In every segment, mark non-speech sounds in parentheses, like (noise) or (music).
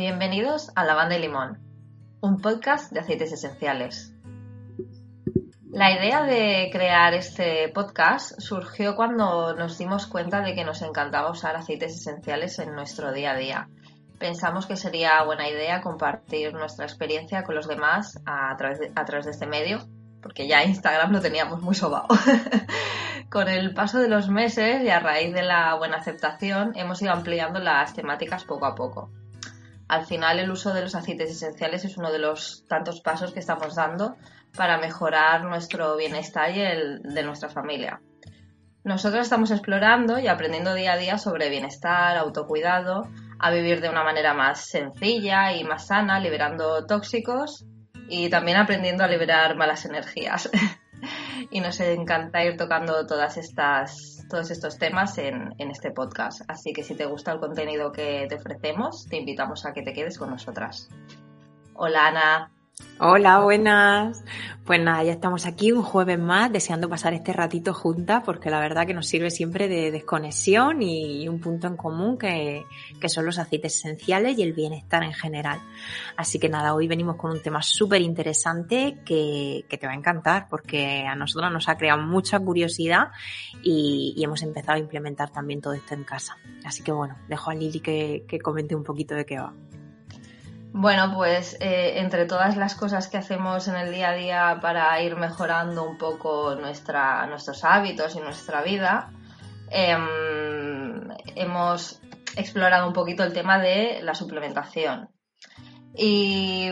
Bienvenidos a Lavanda y Limón, un podcast de aceites esenciales. La idea de crear este podcast surgió cuando nos dimos cuenta de que nos encantaba usar aceites esenciales en nuestro día a día. Pensamos que sería buena idea compartir nuestra experiencia con los demás a través de, a través de este medio, porque ya Instagram lo teníamos muy sobado. (laughs) con el paso de los meses y a raíz de la buena aceptación hemos ido ampliando las temáticas poco a poco. Al final el uso de los aceites esenciales es uno de los tantos pasos que estamos dando para mejorar nuestro bienestar y el de nuestra familia. Nosotros estamos explorando y aprendiendo día a día sobre bienestar, autocuidado, a vivir de una manera más sencilla y más sana, liberando tóxicos y también aprendiendo a liberar malas energías. (laughs) y nos encanta ir tocando todas estas, todos estos temas en, este podcast. Así que si te gusta el contenido que te ofrecemos, te invitamos a que te quedes con nosotras. Hola Ana. Hola, buenas. Pues nada, ya estamos aquí un jueves más deseando pasar este ratito juntas porque la verdad que nos sirve siempre de desconexión y un punto en común que, son los aceites esenciales y el bienestar en general. Así que nada, hoy venimos con un tema súper interesante que, te va a encantar porque a nosotros nos ha creado mucha curiosidad y, y, hemos empezado a implementar también todo esto en casa. Así que bueno, dejo a Lili que, que comente un poquito de qué va. Bueno, pues eh, entre todas las cosas que hacemos en el día a día para ir mejorando un poco nuestros hábitos y nuestra vida, eh, hemos explorado un poquito el tema de la suplementación. Y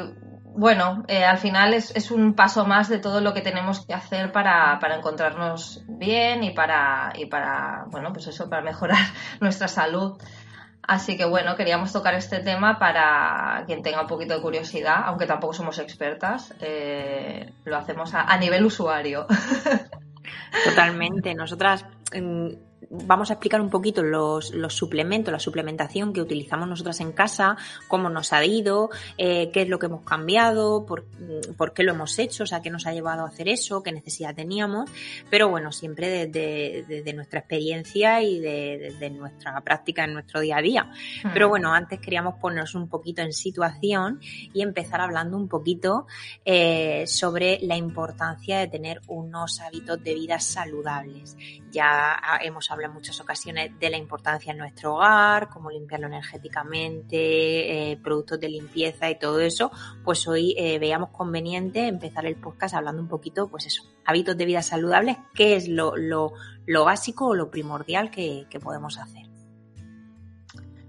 bueno, eh, al final es, un paso más de todo lo que tenemos que hacer para, encontrarnos bien y y para, bueno, pues eso, para mejorar (laughs) nuestra salud. Así que bueno, queríamos tocar este tema para quien tenga un poquito de curiosidad, aunque tampoco somos expertas, eh, lo hacemos a, a nivel usuario. (laughs) Totalmente. Nosotras vamos a explicar un poquito los, los, suplementos, la suplementación que utilizamos nosotras en casa, cómo nos ha ido, eh, qué es lo que hemos cambiado, por, por, qué lo hemos hecho, o sea, qué nos ha llevado a hacer eso, qué necesidad teníamos, pero bueno, siempre desde, desde nuestra experiencia y desde de, nuestra práctica en nuestro día a día. Hmm. Pero bueno, antes queríamos ponernos un poquito en situación y empezar hablando un poquito eh, sobre la importancia de tener unos hábitos de vida saludables. Ya hemos hablado en muchas ocasiones de la importancia en nuestro hogar, cómo limpiarlo energéticamente, eh, productos de limpieza y todo eso, pues hoy eh, veamos conveniente empezar el podcast hablando un poquito, pues eso, hábitos de vida saludables, qué es lo, lo, lo básico o lo primordial que, que podemos hacer.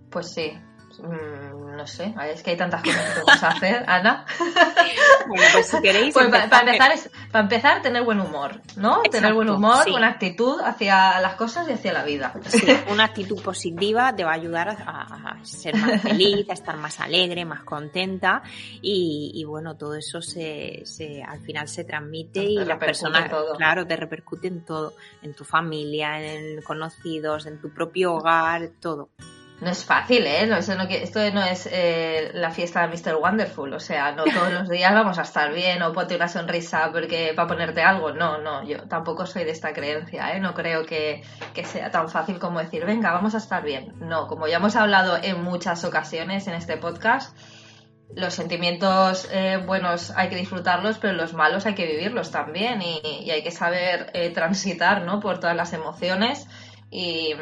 Pues sí, Mm, no sé, es que hay tantas cosas que podemos hacer, (laughs) Ana. Bueno, pues si queréis. Pues para, para, empezar, es, para empezar, tener buen humor, ¿no? Exacto, tener buen humor, sí. buena actitud hacia las cosas y hacia la vida. Sí, una actitud positiva te va a ayudar a, a ser más (laughs) feliz, a estar más alegre, más contenta y, y bueno, todo eso se, se, al final se transmite y las personas, todo. claro, te repercute en todo, en tu familia, en conocidos, en tu propio hogar, todo. No es fácil, ¿eh? No, no, esto no es eh, la fiesta de Mr. Wonderful, o sea, no todos los días vamos a estar bien o ponte una sonrisa porque para ponerte algo. No, no, yo tampoco soy de esta creencia, ¿eh? No creo que, que sea tan fácil como decir, venga, vamos a estar bien. No, como ya hemos hablado en muchas ocasiones en este podcast, los sentimientos eh, buenos hay que disfrutarlos, pero los malos hay que vivirlos también y, y hay que saber eh, transitar, ¿no? Por todas las emociones y,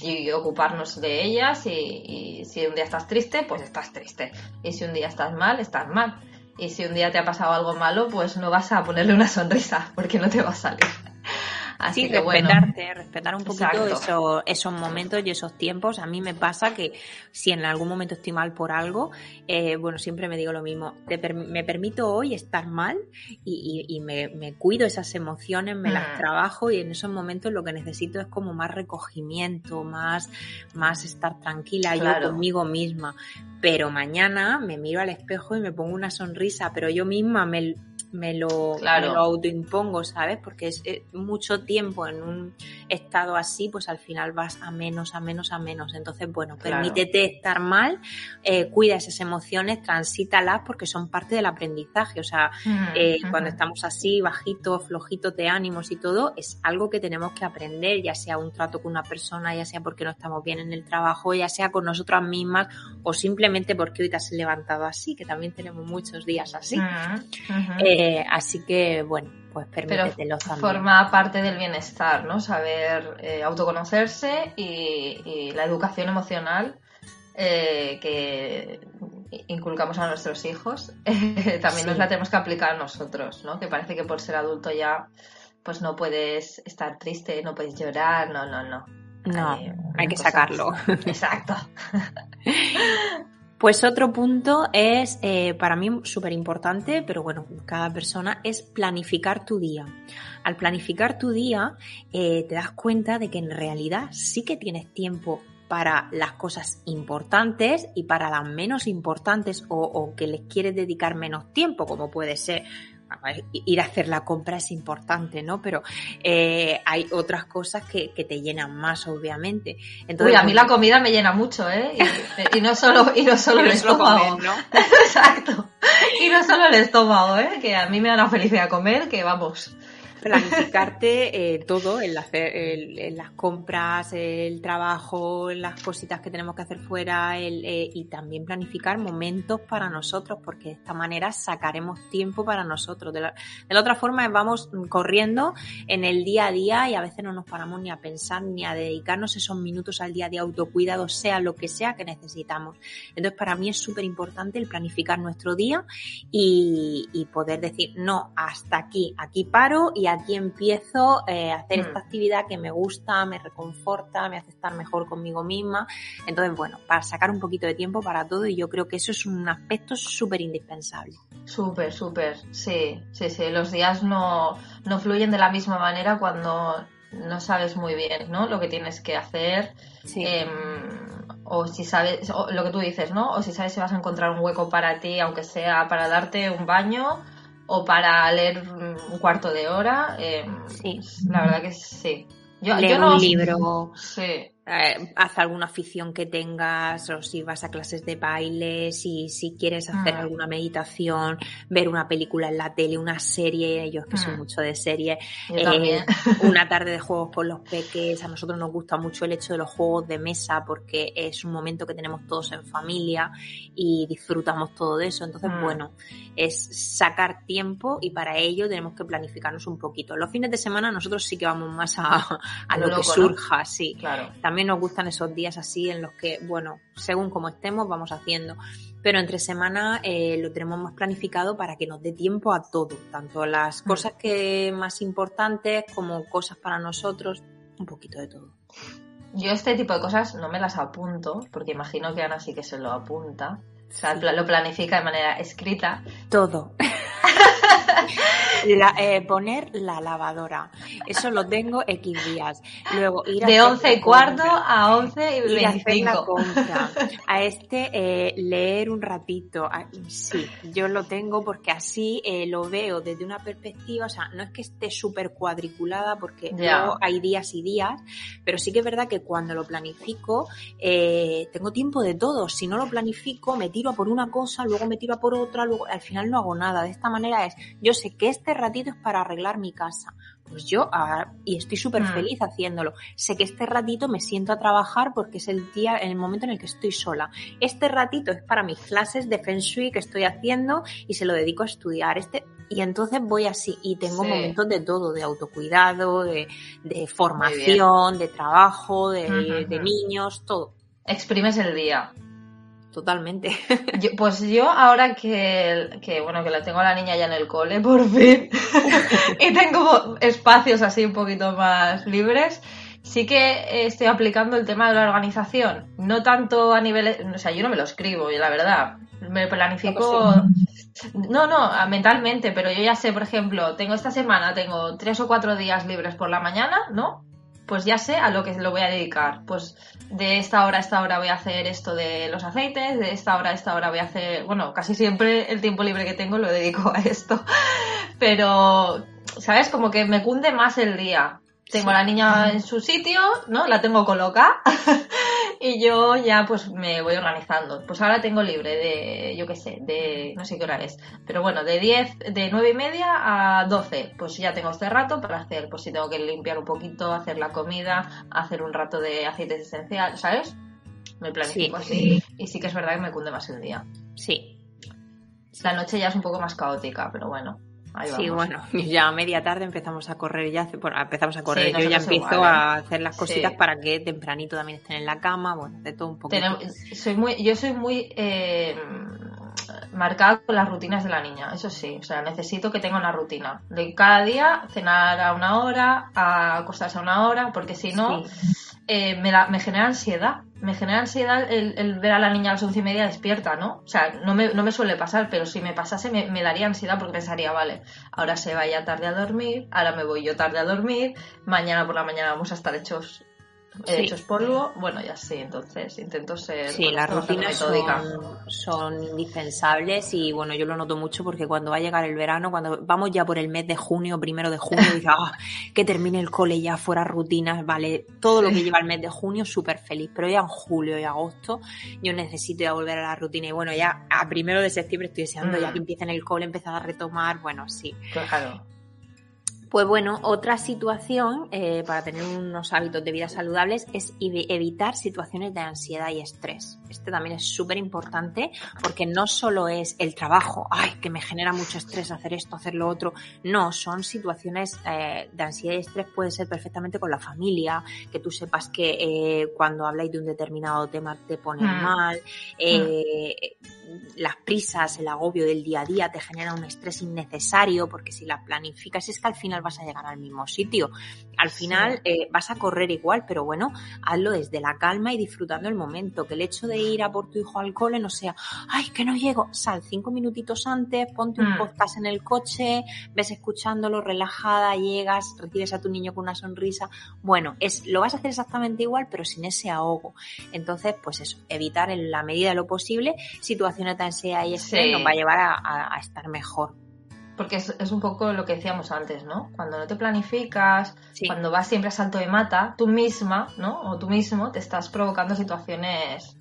y, ocuparnos de ellas y, si un día estás triste, pues estás triste. Y si un día estás mal, estás mal. Y si un día te ha pasado algo malo, pues no vas a ponerle una sonrisa porque no te va a salir. Así sí, que respetarte, bueno. respetar un poquito eso, esos momentos y esos tiempos. A mí me pasa que si en algún momento estoy mal por algo, eh, bueno, siempre me digo lo mismo. Per me permito hoy estar mal y, y, y me, me, cuido esas emociones, me mm. las trabajo y en esos momentos lo que necesito es como más recogimiento, más, más estar tranquila claro. yo conmigo misma. Pero mañana me miro al espejo y me pongo una sonrisa, pero yo misma me me lo, claro. me lo autoimpongo, ¿sabes? Porque es, es, mucho tiempo en un estado así, pues al final vas a menos, a menos, a menos. Entonces, bueno, permítete estar mal, eh, cuida esas emociones, transítalas porque son parte del aprendizaje. O sea, mm, eh, cuando estamos así, bajitos, flojitos de ánimos y todo, es algo que tenemos que aprender, ya sea un trato con una persona, ya sea porque no estamos bien en el trabajo, ya sea con nosotras mismas o simplemente porque hoy te has levantado así, que también tenemos muchos días así. Ujú. Eh, así que, bueno, pues Pero permítetelo también. forma parte del bienestar, ¿no? Saber eh, autoconocerse y, y la educación emocional eh, que inculcamos a nuestros hijos, (laughs) también nos la tenemos que aplicar nosotros, ¿no? Que parece que por ser adulto ya pues no puedes estar triste, no puedes llorar, no, no, no. No, hay que sacarlo. (laughs) Exacto. (laughs) Pues otro punto es, eh, para mí súper importante, pero bueno, cada persona, es planificar tu día. Al planificar tu día, eh, te das cuenta de que en realidad sí que tienes tiempo para las cosas importantes y para las menos importantes o, que les quieres dedicar menos tiempo, como puede ser ir a hacer la compra es importante, ¿no? Pero eh, hay otras cosas que, que te llenan más, obviamente. Entonces, Uy, a mí la comida me llena mucho, ¿eh? Y, y no solo, y no solo el estómago. comer, ¿no? (laughs) Exacto. Y no solo el estómago, ¿eh? Que a mí me da una felicidad comer, que vamos. Planificarte eh, todo, el hacer, el- las compras, el trabajo, las cositas que tenemos que hacer fuera el, eh, y también planificar momentos para nosotros, porque de esta manera sacaremos tiempo para nosotros. De la, otra forma vamos corriendo en el día a día y a veces no nos paramos ni a pensar ni a dedicarnos esos minutos al día de autocuidado, sea lo que sea que necesitamos. Entonces para mí es súper importante el planificar nuestro día y poder decir, no, hasta aquí, aquí paro y aquí empiezo eh, a hacer Mm. esta actividad que me gusta, me reconforta, me hace estar mejor conmigo misma. Entonces, bueno, para sacar un poquito de tiempo para todo y yo creo que eso es un aspecto súper indispensable. Súper, súper. Sí, sí, sí. Los días no, no fluyen de la misma manera cuando no sabes muy bien, ¿no? Lo que tienes que hacer. Sí. em, o si sabes, o lo que tú dices, ¿no? O si sabes si vas a encontrar un hueco para ti, aunque sea para darte un baño o para leer un cuarto de hora. em, Sí. La verdad que sí. Yo, Leer yo no, un libro, Sí. Eh, haz alguna afición que tengas, o si vas a clases de baile, si, si quieres hacer Mm. alguna meditación, ver una película en la tele, una serie, yo es que soy Mm. mucho de serie, Eh, una tarde de juegos con los peques, a nosotros nos gusta mucho el hecho de los juegos de mesa porque es un momento que tenemos todos en familia y disfrutamos todo de eso, entonces Mm. bueno, es sacar tiempo y para ello tenemos que planificarnos un poquito. Los fines de semana nosotros sí que vamos más a, a Lo lo, que loco, ¿no? surja, sí. Claro. También nos gustan esos días así en los que, bueno, según como estemos, vamos haciendo. Pero entre semana eh, lo tenemos más planificado para que nos dé tiempo a todo, tanto las Mm. cosas que más importantes como cosas para nosotros, un poquito de todo. Yo este tipo de cosas no me las apunto, porque imagino que Ana sí que se lo apunta. O sea, lo planifica de manera escrita. Todo. (laughs) La- eh, poner la lavadora. Eso lo tengo X días. Luego ir a De hacer 11 y cuarto compra. a 11 y ir a hacer la 25. compra. (laughs) A este eh, leer un ratito. A- sí, yo lo tengo porque así eh, lo veo desde una perspectiva, o sea, no es que esté súper cuadriculada porque luego hay días y días, pero sí que es verdad que cuando lo planifico tengo tiempo de todo. Si no lo planifico, me tiro a por una cosa, luego me tiro a por otra, luego al final no hago nada. De esta manera es, yo sé que este ratito es para arreglar mi casa. Pues yo, ah, y estoy súper Mm. feliz haciéndolo. Sé que este ratito me siento a trabajar porque es el día, el momento en el que estoy sola. Este ratito es para mis clases de Feng Shui que estoy haciendo y se lo dedico a estudiar. Este, y entonces voy así y tengo Sí. momentos de todo, de autocuidado, de, de formación, de trabajo, de, niños, todo. Exprimes el día. Totalmente. Yo- pues yo ahora que, que, bueno, que la tengo a la niña ya en el cole, por fin, (laughs) y tengo espacios así un poquito más libres, sí que estoy aplicando el tema de la organización. No tanto a nivel, o sea, yo no me lo escribo, la verdad. Me planifico, no, no, a- mentalmente, pero yo ya sé, por ejemplo, tengo esta semana, tengo tres o cuatro días libres por la mañana, ¿no? Pues ya sé a lo que lo voy a dedicar. Pues de esta hora a esta hora voy a hacer esto de los aceites, de esta hora a esta hora voy a hacer, bueno, casi siempre el tiempo libre que tengo lo dedico a esto. (laughs) Pero, ¿sabes? Como que me cunde más el día. Tengo a la niña en su sitio, ¿no? La tengo colocada (laughs) y yo ya pues me voy organizando. Pues ahora tengo libre de, yo qué sé, de, no sé qué hora es, pero bueno, de 10, de 9 y media a 12, pues ya tengo este rato para hacer, pues si tengo que limpiar un poquito, hacer la comida, hacer un rato de aceites esenciales, ¿sabes? Me planifico así. Y sí que es verdad que me cunde más el día. Sí. La noche ya es un poco más caótica, pero bueno. Ahí sí, bueno, (laughs) ya a media tarde empezamos a correr ya, bueno, empezamos a correr, Sí, yo ya empiezo igual, ¿eh? a hacer las cositas Sí. para que tempranito también estén en la cama, bueno, de todo un poco. Soy muy, yo soy muy eh, marcada con las rutinas de la niña, eso sí. O sea, necesito que tenga una rutina. De cada día cenar a una hora, a acostarse a una hora, porque si no, eh, me, me genera ansiedad. Me genera ansiedad el, el ver a la niña a las once y media despierta, ¿no? O sea, no me, no me suele pasar, pero si me pasase me, me daría ansiedad porque pensaría, vale, ahora se vaya tarde a dormir, ahora me voy yo tarde a dormir, mañana por la mañana vamos a estar hechos, eh, Sí. hechos polvo. Bueno, ya sí, entonces intento ser Sí, las rutinas son, son indispensables y bueno, yo lo noto mucho porque cuando va a llegar el verano, cuando vamos ya por el mes de junio, primero de junio, dices, "Ah, que termine el cole ya fuera rutinas, vale, todo lo que lleva el mes de junio, súper feliz, pero ya en julio y agosto yo necesito ya volver a la rutina y bueno, ya a primero de septiembre estoy deseando ya Mm. que empiecen el cole, empezar a retomar, bueno, sí. Claro. Pues bueno, otra situación eh, para tener unos hábitos de vida saludables es evi- evitar situaciones de ansiedad y estrés. Este también es súper importante porque no solo es el trabajo, ay, que me genera mucho estrés hacer esto, hacer lo otro. No, son situaciones eh, de ansiedad y estrés, puede ser perfectamente con la familia, que tú sepas que eh, cuando habláis de un determinado tema te ponen Mm. mal, eh, las prisas, el agobio del día a día te genera un estrés innecesario porque si las planificas es que al final vas a llegar al mismo sitio. Al final eh, vas a correr igual, pero bueno, hazlo desde la calma y disfrutando el momento. Que el hecho de ir a por tu hijo al cole no sea, ay, que no llego. Sal cinco minutitos antes, ponte un Mm. podcast en el coche, ves escuchándolo relajada, llegas, recibes a tu niño con una sonrisa. Bueno, es, lo vas a hacer exactamente igual, pero sin ese ahogo. Entonces, pues eso, evitar en la medida de lo posible situaciones de ansiedad y estrés Sí. nos va a llevar a, a- a estar mejor. Porque es, es un poco lo que decíamos antes, ¿no? Cuando no te planificas, Sí. cuando vas siempre a salto de mata, tú misma, ¿no? O tú mismo te estás provocando situaciones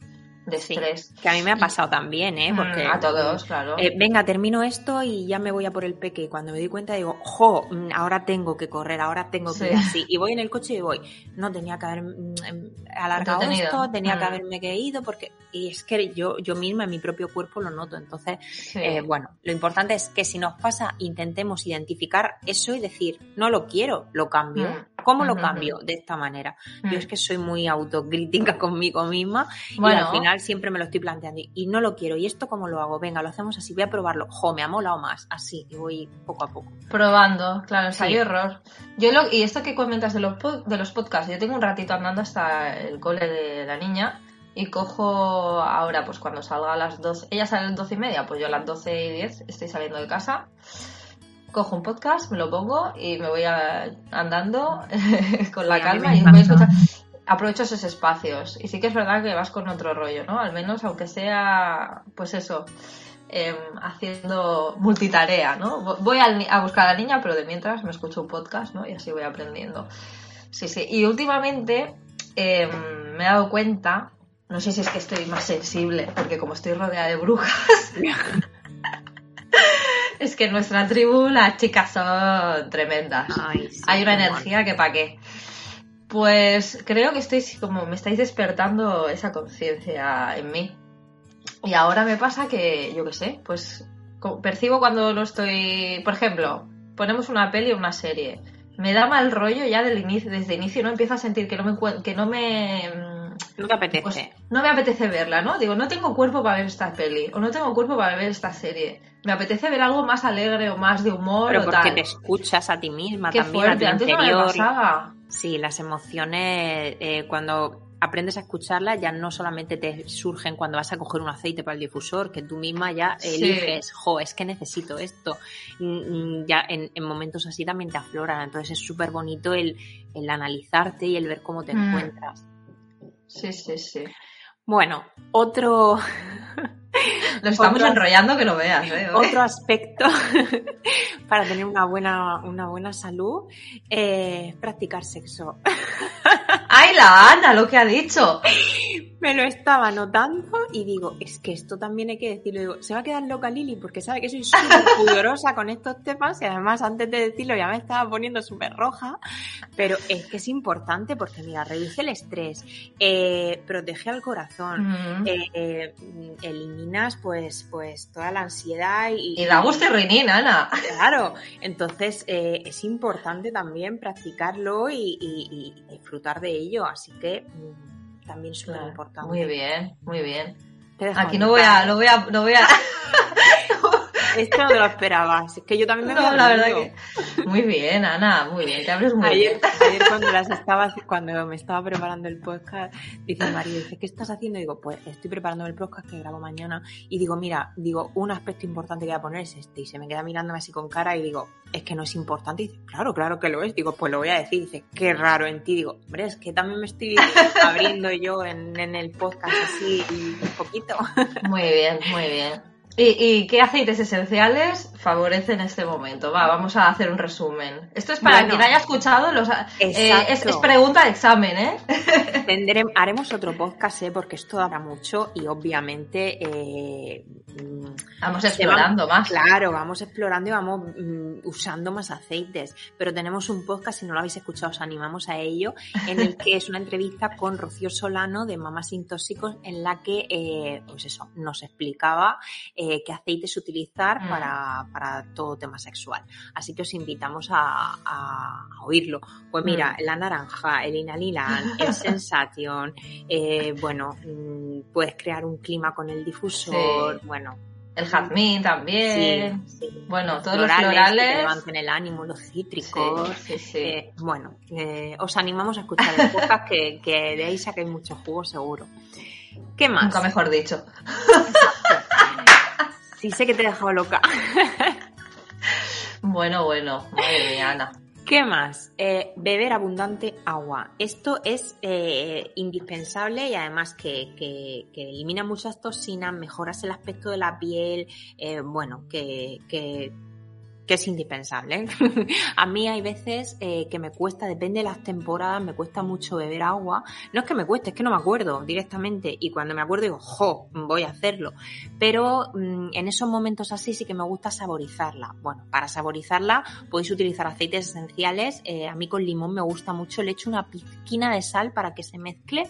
de Sí. estrés. Que a mí me ha pasado también, ¿eh? Mm, Porque a todos, claro. Eh, venga, termino esto y ya me voy a por el peque. Y cuando me doy cuenta digo, jo, mm, ahora tengo que correr, ahora tengo que Sí. ir así. Y voy en el coche y voy, no tenía que haber mm, em, alargado esto, tenía que haberme que ido, porque, y es que yo, yo misma en mi propio cuerpo lo noto. Entonces, Sí. eh, bueno, lo importante es que si nos pasa, intentemos identificar eso y decir, no lo quiero, lo cambio. Mm. ¿Cómo lo cambio? De esta manera. Mm. Yo es que soy muy autocrítica (laughs) conmigo misma y Bueno. al final siempre me lo estoy planteando y- y no lo quiero. ¿Y esto cómo lo hago? Venga, lo hacemos así, voy a probarlo. Jo, me ha molado más, así, y voy poco a poco. Probando, claro, Sí. error. Yo lo, y esto que comentas de los, de los podcasts, yo tengo un ratito andando hasta el cole de la niña y cojo ahora, pues cuando salga a las 12, ella sale a las 12 y media, pues yo a las 12 y 10 estoy saliendo de casa, cojo un podcast, me lo pongo y me voy a- andando (laughs) con la Sí, a calma y voy a escuchar. Aprovecho esos espacios y sí que es verdad que vas con otro rollo, ¿no? Al menos aunque sea, pues eso, em, haciendo multitarea, ¿no? Voy ni- a, buscar a la niña, pero de mientras me escucho un podcast, ¿no? Y así voy aprendiendo. Sí, sí. Y últimamente em, me he dado cuenta, no sé si es que estoy más sensible, porque como estoy rodeada de brujas, (laughs) es que en nuestra tribu las chicas son tremendas. Ay, sí, Hay una energía que pa' qué. Pues creo que estoy como me estáis despertando esa conciencia en mí. Y ahora me pasa que, yo qué sé, pues percibo cuando lo estoy, por ejemplo, ponemos una peli o una serie. Me da mal rollo ya del inicio, desde el inicio, no empiezo a sentir que no me que no me No te apetece. pues, no me apetece verla, ¿no? Digo, no tengo cuerpo para ver esta peli o no tengo cuerpo para ver esta serie. Me apetece ver algo más alegre o más de humor pero o porque tal. te escuchas a ti misma Qué también, fuerte, a tu antes no me interior. Sí, las emociones, eh, cuando aprendes a escucharlas, ya no solamente te surgen cuando vas a coger un aceite para el difusor, que tú misma ya Sí. eliges, jo, es que necesito esto. Mm, mm, Ya en, en momentos así también te afloran. Entonces es súper bonito el, el analizarte y el ver cómo te Mm. encuentras. Sí, sí, sí. Bueno, otro, (laughs) Nos estamos Otro- enrollando que no veas, ¿eh? (laughs) otro aspecto (laughs) para tener una buena, una buena salud es practicar sexo. ¡Ay, la Ana, lo que ha dicho! Me lo estaba notando y digo, es que esto también hay que decirlo. Digo, se va a quedar loca Lili porque sabe que soy súper pudorosa con estos temas y además antes de decirlo ya me estaba poniendo súper roja. Pero es que es importante porque, mira, reduce el estrés, eh, protege al corazón, eh, eh, eliminas pues, pues toda la ansiedad y... Y da gusto y Ana. Claro, entonces es importante también practicarlo y, disfrutar de ello, así que... También súper importante. Muy bien, muy bien. Aquí no voy a, no voy a, no voy a, Esto no te lo esperabas. Es que yo también me no, la verdad que... Muy bien, Ana, muy bien. Te abres muy ayer, bien. (laughs) Ayer cuando, las estaba, cuando me estaba preparando el podcast, dice María, dice, ¿qué estás haciendo? Y digo, pues estoy preparando el podcast que grabo mañana. Y digo, mira, digo, un aspecto importante que voy a poner es este. Y se me queda mirándome así con cara y digo, es que no es importante. Y dice, claro, claro que lo es. Digo, pues lo voy a decir. dice, qué raro en ti. Digo, hombre, es que también me estoy abriendo yo en, en el podcast así un poquito. Muy bien, muy bien. ¿Y, qué aceites esenciales favorecen este momento? Va, vamos a hacer un resumen. Esto es para quien haya escuchado, los, eh, es, pregunta de examen, ¿eh? (laughs) haremos otro podcast, ¿eh? Porque esto dará mucho y obviamente... Eh, vamos explorando más. Claro, vamos explorando y vamos mm, usando más aceites. Pero tenemos un podcast, si no lo habéis escuchado, os animamos a ello, en el que es una entrevista con Rocío Solano de Mamás Sin Tóxicos, en la que, eh, pues eso, nos explicaba... Eh, qué aceites utilizar mm. para, todo tema sexual. Así que os invitamos a, oírlo. Pues mira, mm. la naranja, el inalilan, el (laughs) sensation, eh, bueno, mm, puedes crear un clima con el difusor, bueno, el jazmín también. Bueno, todos los florales. Que levanten el ánimo, los cítricos. Eh, bueno, os animamos a escuchar el podcast que, que de ahí saquéis mucho jugo seguro. ¿Qué más? Nunca mejor dicho. Sí, sé que te he dejado loca. (laughs) bueno, bueno, madre mía, Ana. ¿Qué más? Eh, beber abundante agua. Esto es eh, indispensable y además que, que, elimina muchas toxinas, mejoras el aspecto de la piel, eh, bueno, que, que que es indispensable. (laughs) a mí hay veces eh, que me cuesta, depende de las temporadas, me cuesta mucho beber agua. No es que me cueste, es que no me acuerdo directamente. Y cuando me acuerdo digo, jo, voy a hacerlo. Pero mm, en esos momentos así sí que me gusta saborizarla. Bueno, para saborizarla podéis utilizar aceites esenciales. Eh, a mí con limón me gusta mucho. Le echo una pizquina de sal para que se mezcle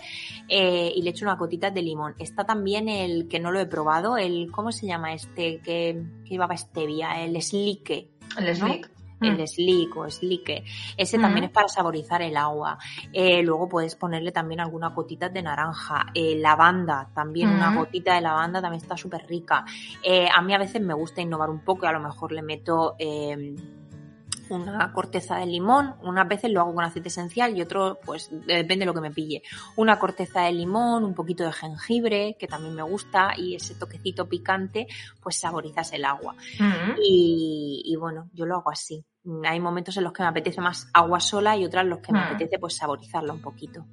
eh, y le echo una gotita de limón. Está también el que no lo he probado, el, ¿cómo se llama este? Que, que llevaba stevia, el slique el slick. El mm. slick o slique. Ese también es para saborizar el agua. Eh, luego puedes ponerle también alguna gotita de naranja. Eh, lavanda, también una gotita de lavanda también está súper rica. Eh, a mí a veces me gusta innovar un poco y a lo mejor le meto una corteza de limón, unas veces lo hago con aceite esencial y otro, pues depende de lo que me pille. Una corteza de limón, un poquito de jengibre, que también me gusta, y ese toquecito picante, pues saborizas el agua. Mm. y, bueno, yo lo hago así. Hay momentos en los que me apetece más agua sola y otras en los que me mm. apetece pues saborizarla un poquito.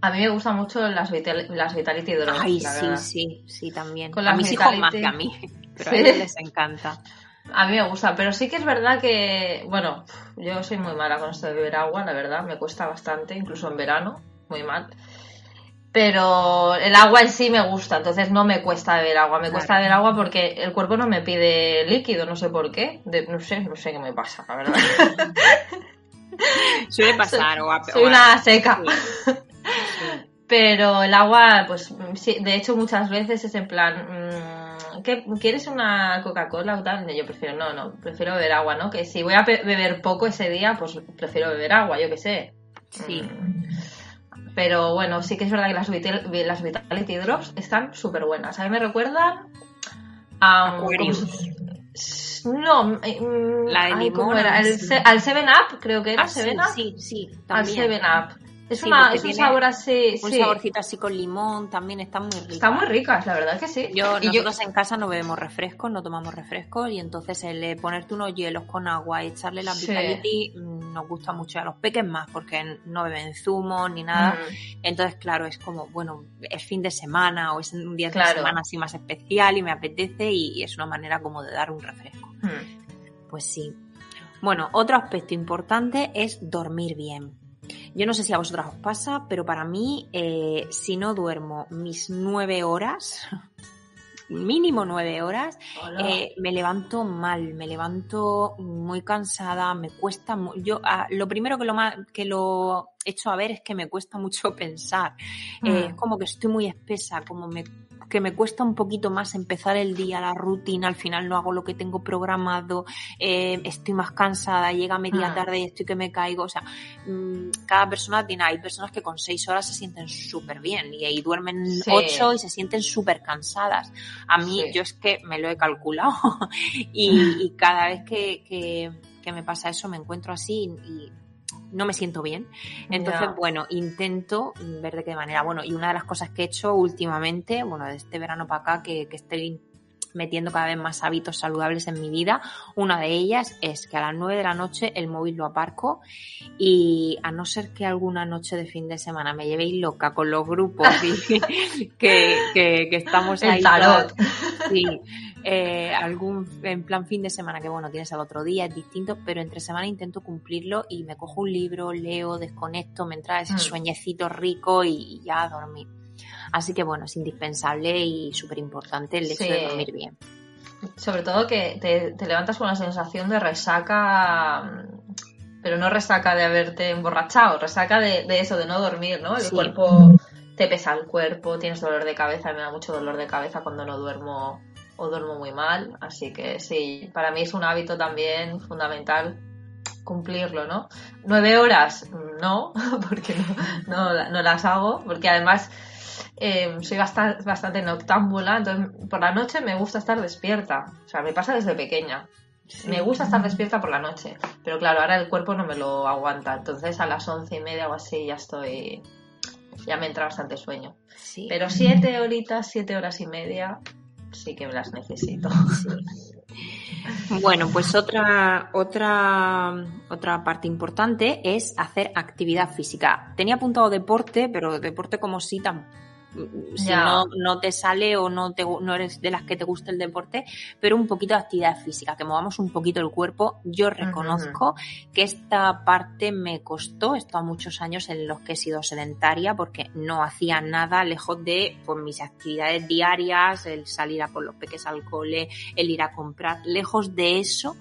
A mí me gustan mucho las, las Vitality Drops. Ay, sí, sí, sí, también. Con a mis hijos más que a mí, (laughs) pero a ellos les encanta. A mí me gusta, pero sí que es verdad que, bueno, yo soy muy mala con esto de beber agua, la verdad, me cuesta bastante, incluso en verano, muy mal. Pero el agua en sí me gusta, entonces no me cuesta beber agua, me cuesta beber agua porque el cuerpo no me pide líquido, no sé por qué, no sé, no sé qué me pasa, la verdad. (laughs) Suele pasar, o Soy una seca. Pero el agua, pues sí, de hecho muchas veces es en plan, mm, ¿qué, ¿quieres una Coca-Cola o tal? Yo prefiero, no, no, prefiero beber agua, ¿no? Que si voy a beber poco ese día, pues prefiero beber agua, yo qué sé. Sí. Mm. Pero bueno, sí que es verdad que las, las Vitality Drops están súper buenas. A mí me recuerdan a... no, eh, mm, la de limón. Era? El, al 7-Up, creo que era. Ah, 7 Up. Sí, sí, también. Al 7-Up. Es, una, es un sabor así. Un saborcito así con limón, también está muy rico. Está muy ricas, la verdad que sí. Yo, nosotros en casa no bebemos refrescos, no tomamos refrescos y entonces el ponerte unos hielos con agua y echarle la Vitality mm, nos gusta mucho. A los peques más porque no beben zumo ni nada. Entonces, claro, es como, bueno, es fin de semana o es un día de semana así más especial y me apetece y, es una manera como de dar un refresco. Pues sí. Bueno, otro aspecto importante es dormir bien. Yo no sé si a vosotras os pasa, pero para mí, eh, si no duermo mis nueve horas, (laughs) mínimo nueve horas, eh, me levanto mal, me levanto muy cansada, me cuesta, yo ah, lo primero que lo más, que lo hecho a ver es que me cuesta mucho (laughs) pensar, eh, es mm. como que estoy muy espesa, como me que me cuesta un poquito más empezar el día, la rutina, al final no hago lo que tengo programado, eh, estoy más cansada, llega media mm. tarde y estoy que me caigo, o sea, mm, cada persona tiene, hay personas que con seis horas se sienten súper bien y ahí duermen ocho y se sienten súper cansadas. A mí, yo es que me lo he calculado (laughs) y, cada vez que, que, que me pasa eso me encuentro así y no me siento bien. Entonces, bueno, intento ver de qué manera. Bueno, y una de las cosas que he hecho últimamente, bueno, de este verano para acá, que, que estoy metiendo cada vez más hábitos saludables en mi vida. Una de ellas es que a las 9 de la noche el móvil lo aparco y a no ser que alguna noche de fin de semana me llevéis loca con los grupos (laughs) que, que, estamos ahí. sí, eh, algún en plan fin de semana que bueno tienes al otro día es distinto pero entre semana intento cumplirlo y me cojo un libro leo desconecto me entra ese mm. sueñecito rico y ya a dormir así que bueno es indispensable y súper importante el hecho de dormir bien sobre todo que te, levantas con la sensación de resaca pero no resaca de haberte emborrachado resaca de, eso de no dormir no el cuerpo te pesa el cuerpo tienes dolor de cabeza me da mucho dolor de cabeza cuando no duermo o duermo muy mal. Así que sí, para mí es un hábito también fundamental cumplirlo, ¿no? Nueve horas, no, (laughs) porque no, no, las hago, porque además eh, soy bastante, bastante noctámbula, entonces por la noche me gusta estar despierta, o sea, me pasa desde pequeña. Me gusta estar despierta por la noche, pero claro, ahora el cuerpo no me lo aguanta, entonces a las once y media o así ya estoy, ya me entra bastante sueño. Pero siete horitas, siete horas y media, sí que las necesito. Bueno, pues otra, otra, otra parte importante es hacer actividad física. Tenía apuntado deporte, pero deporte como si tan si no, no, te sale o no, te, no eres de las que te gusta el deporte, pero un poquito de actividad física, que movamos un poquito el cuerpo. Yo reconozco que esta parte me costó, he estado muchos años en los que he sido sedentaria porque no hacía nada lejos de pues, mis actividades diarias, el salir a por los peques al cole, el ir a comprar, lejos de eso,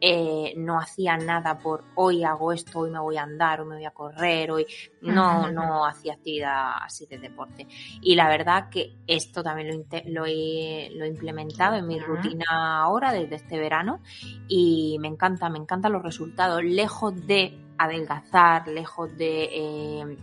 eh, no hacía nada por hoy hago esto, hoy me voy a andar, hoy me voy a correr, hoy no, no hacía actividad así de deporte. Y la verdad que esto también lo, he, implementado en mi rutina ahora desde este verano y me encanta, me encantan los resultados, lejos de adelgazar, lejos de... Eh,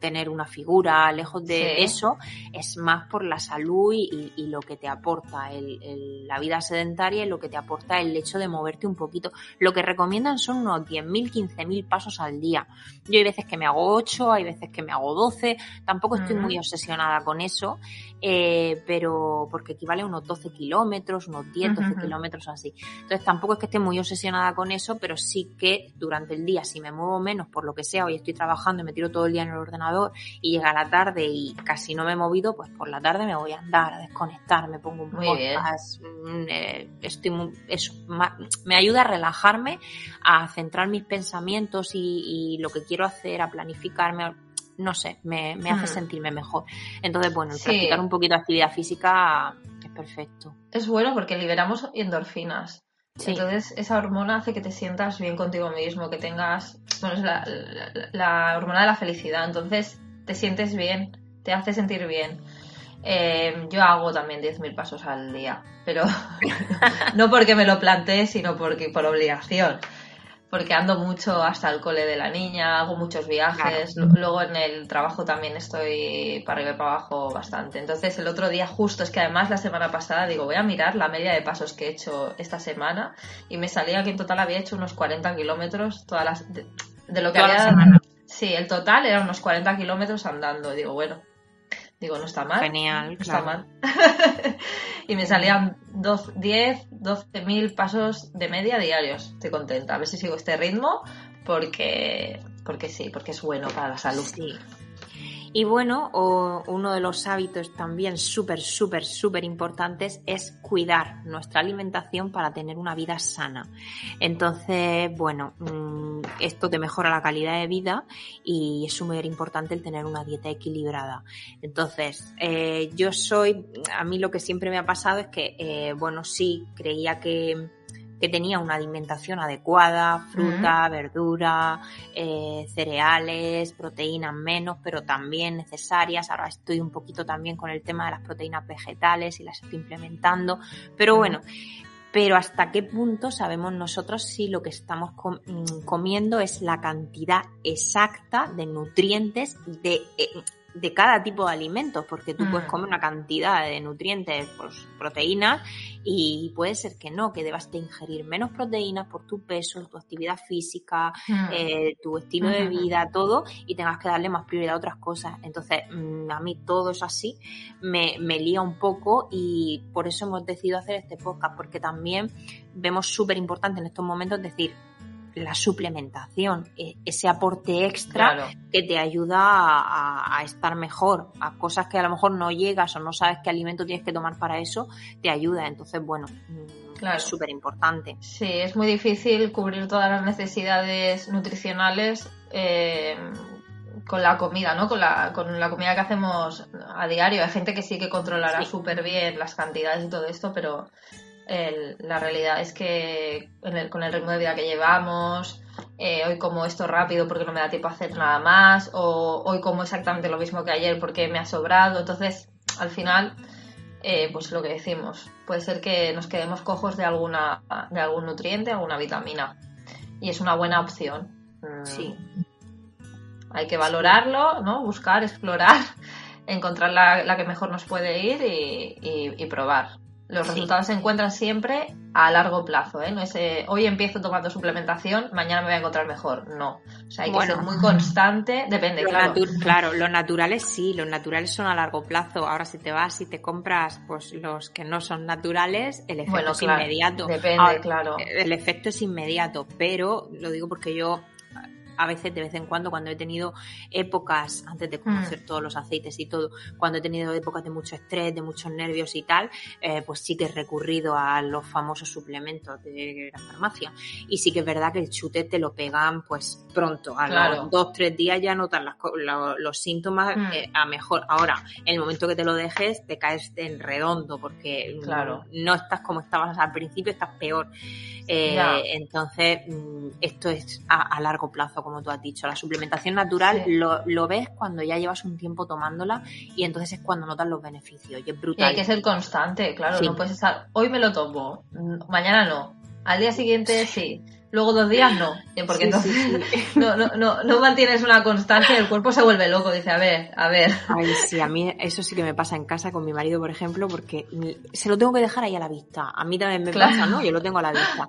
tener una figura, lejos de eso, es más por la salud y, lo que te aporta el, la vida sedentaria y lo que te aporta el hecho de moverte un poquito. Lo que recomiendan son unos 10.000, 15.000 pasos al día. Yo hay veces que me hago 8, hay veces que me hago 12, tampoco estoy muy obsesionada con eso, eh, pero porque equivale a unos 12 kilómetros, unos 10, 12 kilómetros así. Entonces tampoco es que esté muy obsesionada con eso, pero sí que durante el día, si me muevo menos por lo que sea, hoy estoy trabajando y me tiro todo el día en el ordenador, y llega la tarde y casi no me he movido, pues por la tarde me voy a andar, a desconectar, me pongo un podcast, eh, estoy eso, me ayuda a relajarme, a centrar mis pensamientos y, lo que quiero hacer, a planificarme, no sé, me, hace hmm. sentirme mejor. Entonces, bueno, practicar un poquito de actividad física es perfecto. Es bueno porque liberamos endorfinas. Entonces, esa hormona hace que te sientas bien contigo mismo, que tengas. Bueno, es la, hormona de la felicidad. Entonces, te sientes bien, te hace sentir bien. Eh, yo hago también 10.000 pasos al día, pero (laughs) no porque me lo planteé, sino porque por obligación porque ando mucho hasta el cole de la niña, hago muchos viajes, luego en el trabajo también estoy para arriba y para abajo bastante. Entonces el otro día justo, es que además la semana pasada digo, voy a mirar la media de pasos que he hecho esta semana y me salía que en total había hecho unos 40 kilómetros todas las, de, lo que había... Sí, el total era unos 40 kilómetros andando. Digo, bueno, Digo, no está mal. Genial, está mal. (laughs) y me salían 10, 12 mil pasos de media diarios. Estoy contenta. A ver si sigo este ritmo porque, porque sí, porque es bueno para la salud. Sí. Y bueno, uno de los hábitos también súper, súper, súper importantes es cuidar nuestra alimentación para tener una vida sana. Entonces, bueno, mm, esto te mejora la calidad de vida y es súper importante el tener una dieta equilibrada. Entonces, eh, yo soy, a mí lo que siempre me ha pasado es que, eh, bueno, sí, creía que que tenía una alimentación adecuada, fruta, verdura, eh, cereales, proteínas menos, pero también necesarias. Ahora estoy un poquito también con el tema de las proteínas vegetales y las estoy implementando. Pero bueno, pero hasta qué punto sabemos nosotros si lo que estamos mm, comiendo es la cantidad exacta de nutrientes de eh, de cada tipo de alimentos, porque tú puedes mm. comer una cantidad de nutrientes, pues proteínas, y puede ser que no, que debas de ingerir menos proteínas por tu peso, tu actividad física, mm. eh, tu estilo de vida, todo, y tengas que darle más prioridad a otras cosas. Entonces, mm, a mí todo es así, me, me lía un poco y por eso hemos decidido hacer este podcast, porque también vemos súper importante en estos momentos decir, la suplementación, e, ese aporte extra que te ayuda a, estar mejor, a cosas que a lo mejor no llegas o no sabes qué alimento tienes que tomar para eso, te ayuda. Entonces, bueno, mm, es súper importante. Sí, es muy difícil cubrir todas las necesidades nutricionales eh, con la comida, ¿no? Con la, con la comida que hacemos a diario. Hay gente que sí que controlará súper bien las cantidades y todo esto, pero la realidad es que con el ritmo de vida que llevamos, eh, hoy como esto rápido porque no me da tiempo a hacer nada más, o hoy como exactamente lo mismo que ayer porque me ha sobrado. Entonces, al final, eh, pues lo que decimos, puede ser que nos quedemos cojos de, alguna, de algún nutriente, alguna vitamina. Y es una buena opción. Mm. Sí. Hay que valorarlo, ¿no? Buscar, explorar, (laughs) encontrar la, que mejor nos puede ir y probar. Los resultados se encuentran siempre a largo plazo, ¿eh? No es hoy empiezo tomando suplementación, mañana me voy a encontrar mejor. No. O sea, hay que ser muy constante, depende, claro. claro, los naturales sí, los naturales son a largo plazo. Ahora si te vas y te compras pues los que no son naturales, el efecto es inmediato. Depende, claro. El efecto es inmediato, pero lo digo porque yo a veces de vez en cuando, cuando he tenido épocas, antes de conocer mm. todos los aceites y todo, cuando he tenido épocas de mucho estrés, de muchos nervios y tal, eh, pues sí que he recurrido a los famosos suplementos de la farmacia. Y sí que es verdad que el chute te lo pegan pues pronto, a los dos, tres días ya notas los síntomas mm. eh, a mejor. Ahora, en el momento que te lo dejes, te caes en redondo porque claro. no estás como estabas al principio, estás peor. Eh, entonces, mm, esto es a, largo plazo, como tú has dicho. La suplementación natural lo, ves cuando ya llevas un tiempo tomándola y entonces es cuando notas los beneficios. Y es brutal. hay que ser constante, claro. No puedes estar, hoy me lo tomo, mañana no. Al día siguiente sí luego dos días no, eh, porque entonces (laughs) No, no, no, no, mantienes una constancia y el cuerpo se vuelve loco, dice, a ver, a ver. Ay, sí, a mí eso sí que me pasa en casa con mi marido, por ejemplo, porque se lo tengo que dejar ahí a la vista. A mí también me pasa, ¿no? Yo lo tengo a la vista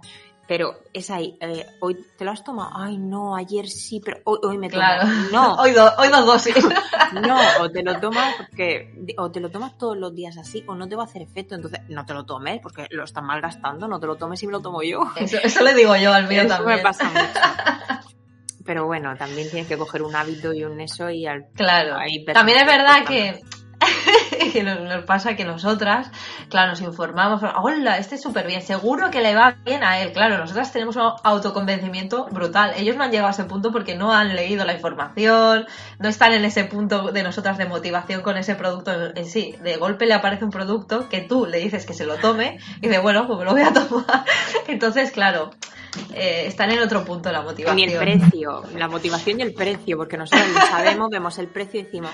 pero es ahí, eh, hoy te lo has tomado, ay no, ayer sí, pero hoy, hoy me tomo. Claro. No. (laughs) hoy, dos hoy dos dosis. (laughs) no, o te lo tomas porque, o te lo tomas todos los días así, o no te va a hacer efecto, entonces no te lo tomes porque lo estás malgastando, no te lo tomes y me lo tomo yo. Eso, eso le digo yo al mío eso me pasa mucho. (laughs) Pero bueno, también tienes que coger un hábito y un eso y al... Claro. también es verdad que (laughs) que nos, pasa que nosotras, claro, nos informamos, hola, este es súper bien, seguro que le va bien a él. Claro, nosotras tenemos un autoconvencimiento brutal. Ellos no han llegado a ese punto porque no han leído la información, no están en ese punto de nosotras de motivación con ese producto en sí. De golpe le aparece un producto que tú le dices que se lo tome y dice, bueno, pues me lo voy a (laughs) tomar. Entonces, claro, eh, están en otro punto la motivación. Ni el precio, la motivación y el precio, porque nosotros lo sabemos, vemos el precio y decimos,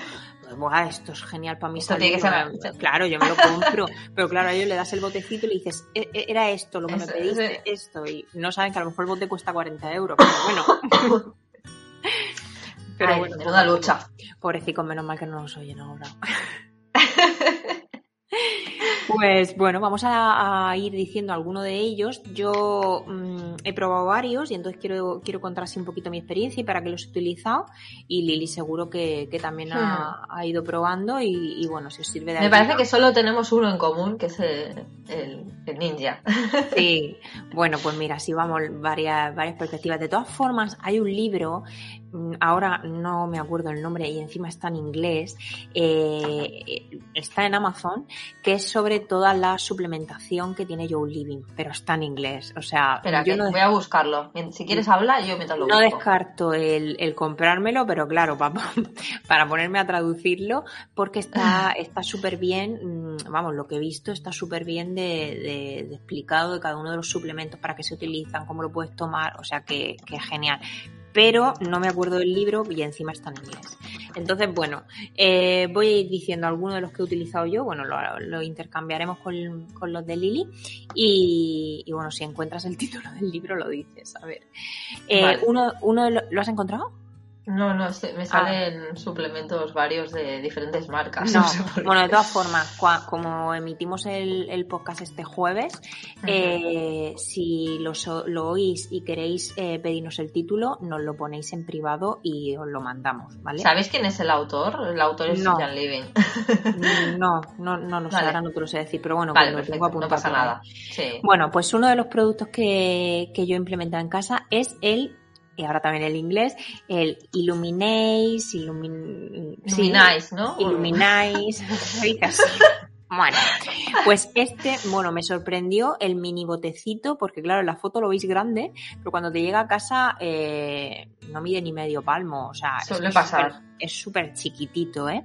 esto es genial para mí. (laughs) Claro, yo me lo compro, pero claro, a ellos le das el botecito y le dices, e, e, era esto lo que me pediste, esto, y no saben que a lo mejor el bote cuesta 40 euros, pero bueno. (laughs) pero Ay, bueno, menuda lucha. Pobrecito, menos mal que no nos oyen ahora. (laughs) Pues bueno, vamos a, ir diciendo alguno de ellos. Yo mm, he probado varios y entonces quiero, quiero contar así un poquito mi experiencia y para qué los he utilizado. Y Lili seguro que, también hmm. ha, ido probando y, bueno, si os sirve de Me parece que solo tenemos uno en común, que es el, ninja. (laughs) Sí, bueno, pues mira, sí vamos varias, varias perspectivas. De todas formas, hay un libro ahora no me acuerdo el nombre y encima está en inglés, eh, está en Amazon, que es sobre toda la suplementación que tiene Joe Living, pero está en inglés. O sea, Espera, yo que no, voy a buscarlo. Si quieres hablar, yo mientras lo no descarto el, el comprármelo, pero claro, para, para ponerme a traducirlo, porque está (laughs) está súper bien, mm, vamos, lo que he visto está súper bien de, de- de explicado de cada uno de los suplementos, para qué se utilizan, cómo lo puedes tomar, o sea que, que es genial. Pero no me acuerdo del libro y encima está en inglés. Entonces, bueno, eh, voy a ir diciendo algunos de los que he utilizado yo, bueno, lo, lo intercambiaremos con, con los de Lili y, y, bueno, si encuentras el (laughs) título del libro lo dices, a ver. Eh, Vale. uno, uno de lo, ¿Lo has encontrado? No, no, me salen suplementos varios de diferentes marcas. (laughs) No, sé bueno, de todas formas, cua- como emitimos el, el podcast este jueves, eh, si lo, lo oís y queréis eh, pedirnos el título, nos lo ponéis en privado y os lo mandamos, ¿vale? ¿Sabéis quién es el autor? El autor es No. Living. (laughs) No, no, no lo sé, Vale. ahora no te lo sé decir, pero bueno, vale, tengo no pasa nada. Sí. Bueno, pues uno de los productos que, que yo he implementado en casa es el, y ahora también el inglés, el Illuminace, Illumin... sí, Illuminais, ¿no? (laughs) Así. Bueno, pues este, bueno, me sorprendió el mini botecito, porque claro, en la foto lo veis grande, pero cuando te llega a casa eh, no mide ni medio palmo, o sea, es Suele que es pasar. súper- es súper chiquitito, ¿eh?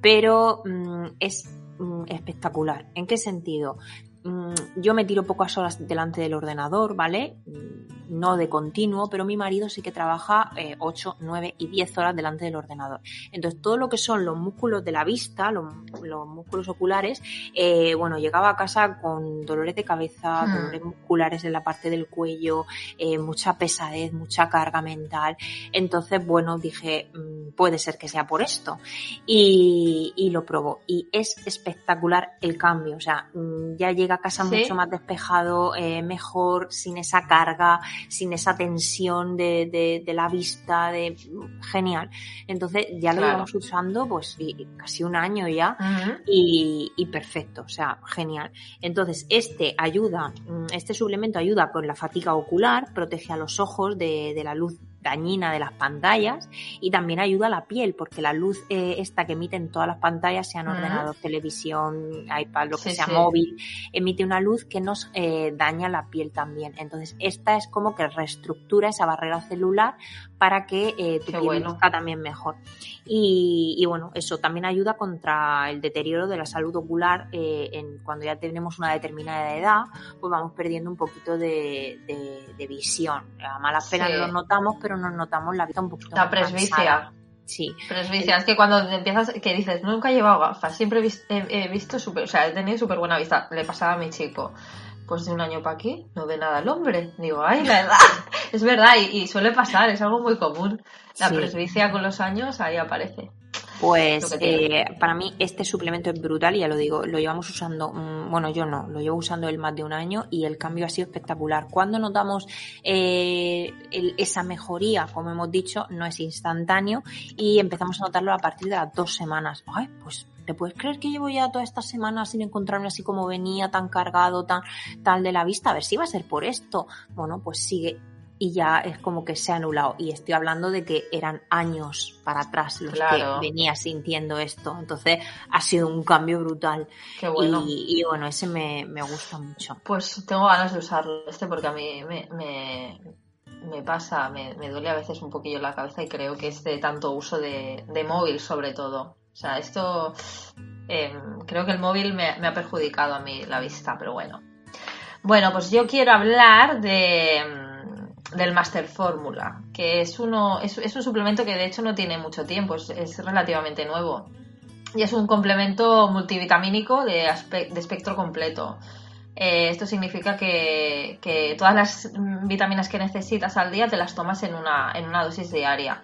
Pero mm, es mm, espectacular. ¿En qué sentido? Mm, yo me tiro pocas horas delante del ordenador, ¿vale? Mm, No de continuo, pero mi marido sí que trabaja eh, 8, 9 y 10 horas delante del ordenador. Entonces, todo lo que son los músculos de la vista, los, los músculos oculares, eh, bueno, llegaba a casa con dolores de cabeza, Hmm. dolores musculares en la parte del cuello, eh, mucha pesadez, mucha carga mental. Entonces, bueno, dije, mm, puede ser que sea por esto. Y, y lo probó. Y es espectacular el cambio. O sea, ya llega a casa Sí. mucho más despejado, eh, mejor, sin esa carga, sin esa tensión de, de, de la vista, de genial. Entonces ya lo Claro. llevamos usando pues y- casi un año ya y, y perfecto, o sea, genial. Entonces, este ayuda, mm, este suplemento ayuda con la fatiga ocular, protege a los ojos de, de la luz dañina de las pantallas y también ayuda a la piel porque la luz eh, esta que emiten todas las pantallas, sean Ujú. ordenador, televisión, iPad, lo que Sí, sea sí. móvil, emite una luz que nos eh, daña la piel también. Entonces, esta es como que reestructura esa barrera celular para que eh, tu Qué piel bueno. luzca también mejor. Y, y bueno, eso también ayuda contra el deterioro de la salud ocular eh, en, cuando ya tenemos una determinada edad, pues vamos perdiendo un poquito de, de- de visión. A malas penas Sí. no lo notamos, pero nos notamos la vista un poquito La más cansada. presbicia. Sí, Presbicia, es que cuando empiezas, que dices, nunca he llevado gafas, siempre he visto súper, o sea, he tenido súper buena vista. Le pasaba a mi chico, pues de un año para aquí, no ve nada el hombre. Digo, ay, la edad. (laughs) es verdad, y, y suele pasar, es algo muy común. La Sí. presbicia con los años ahí aparece. Pues eh, para mí este suplemento es brutal y ya lo digo, lo llevamos usando, mm, bueno yo no, lo llevo usando él más de un año y el cambio ha sido espectacular. Cuando notamos eh, el- esa mejoría, como hemos dicho, no es instantáneo y empezamos a notarlo a partir de las dos semanas. Ay, pues ¿te puedes creer que llevo ya todas estas semanas sin encontrarme así como venía, tan cargado, tan tal de la vista? A ver si va a ser por esto. Bueno, pues sigue y ya es como que se ha anulado. Y estoy hablando de que eran años para atrás los Claro. que venía sintiendo esto. Entonces ha sido un cambio brutal. Qué bueno. Y, y bueno, ese me, me gusta mucho. Pues tengo ganas de usarlo este porque a mí me, me, me pasa, me, me duele a veces un poquillo la cabeza y creo que es de tanto uso de, de móvil sobre todo. O sea, esto eh, creo que el móvil me, ha perjudicado a mí la vista, pero bueno. Bueno, pues yo quiero hablar de, mm, del Master Fórmula, que es, uno, es, un suplemento que de hecho no tiene mucho tiempo, es, relativamente nuevo. Y es un complemento multivitamínico de, aspe- de espectro completo. Eh, esto significa que, que todas las mm, vitaminas que necesitas al día te las tomas en una, en una dosis diaria.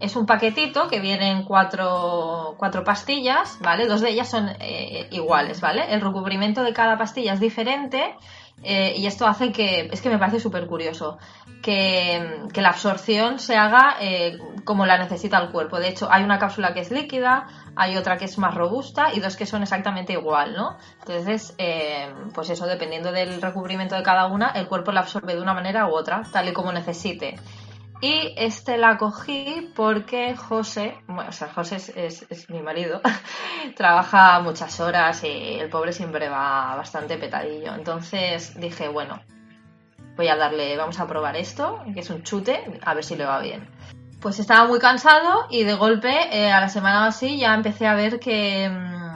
Es un paquetito que vienen cuatro, cuatro pastillas, ¿vale? Dos de ellas son eh, iguales, ¿vale? El recubrimiento de cada pastilla es diferente eh, y esto hace que, es que me parece súper curioso, que, que la absorción se haga eh, como la necesita el cuerpo. De hecho, hay una cápsula que es líquida, hay otra que es más robusta y dos que son exactamente igual, ¿no? Entonces, eh, pues eso, dependiendo del recubrimiento de cada una, el cuerpo la absorbe de una manera u otra, tal y como necesite. Y este la cogí porque José, bueno, o sea, José es, mi marido, (laughs) trabaja muchas horas y el pobre siempre va bastante petadillo. Entonces dije, bueno, voy a darle, vamos a probar esto, que es un chute, a ver si le va bien. Pues estaba muy cansado y de golpe eh, a la semana o así ya empecé a ver que mm,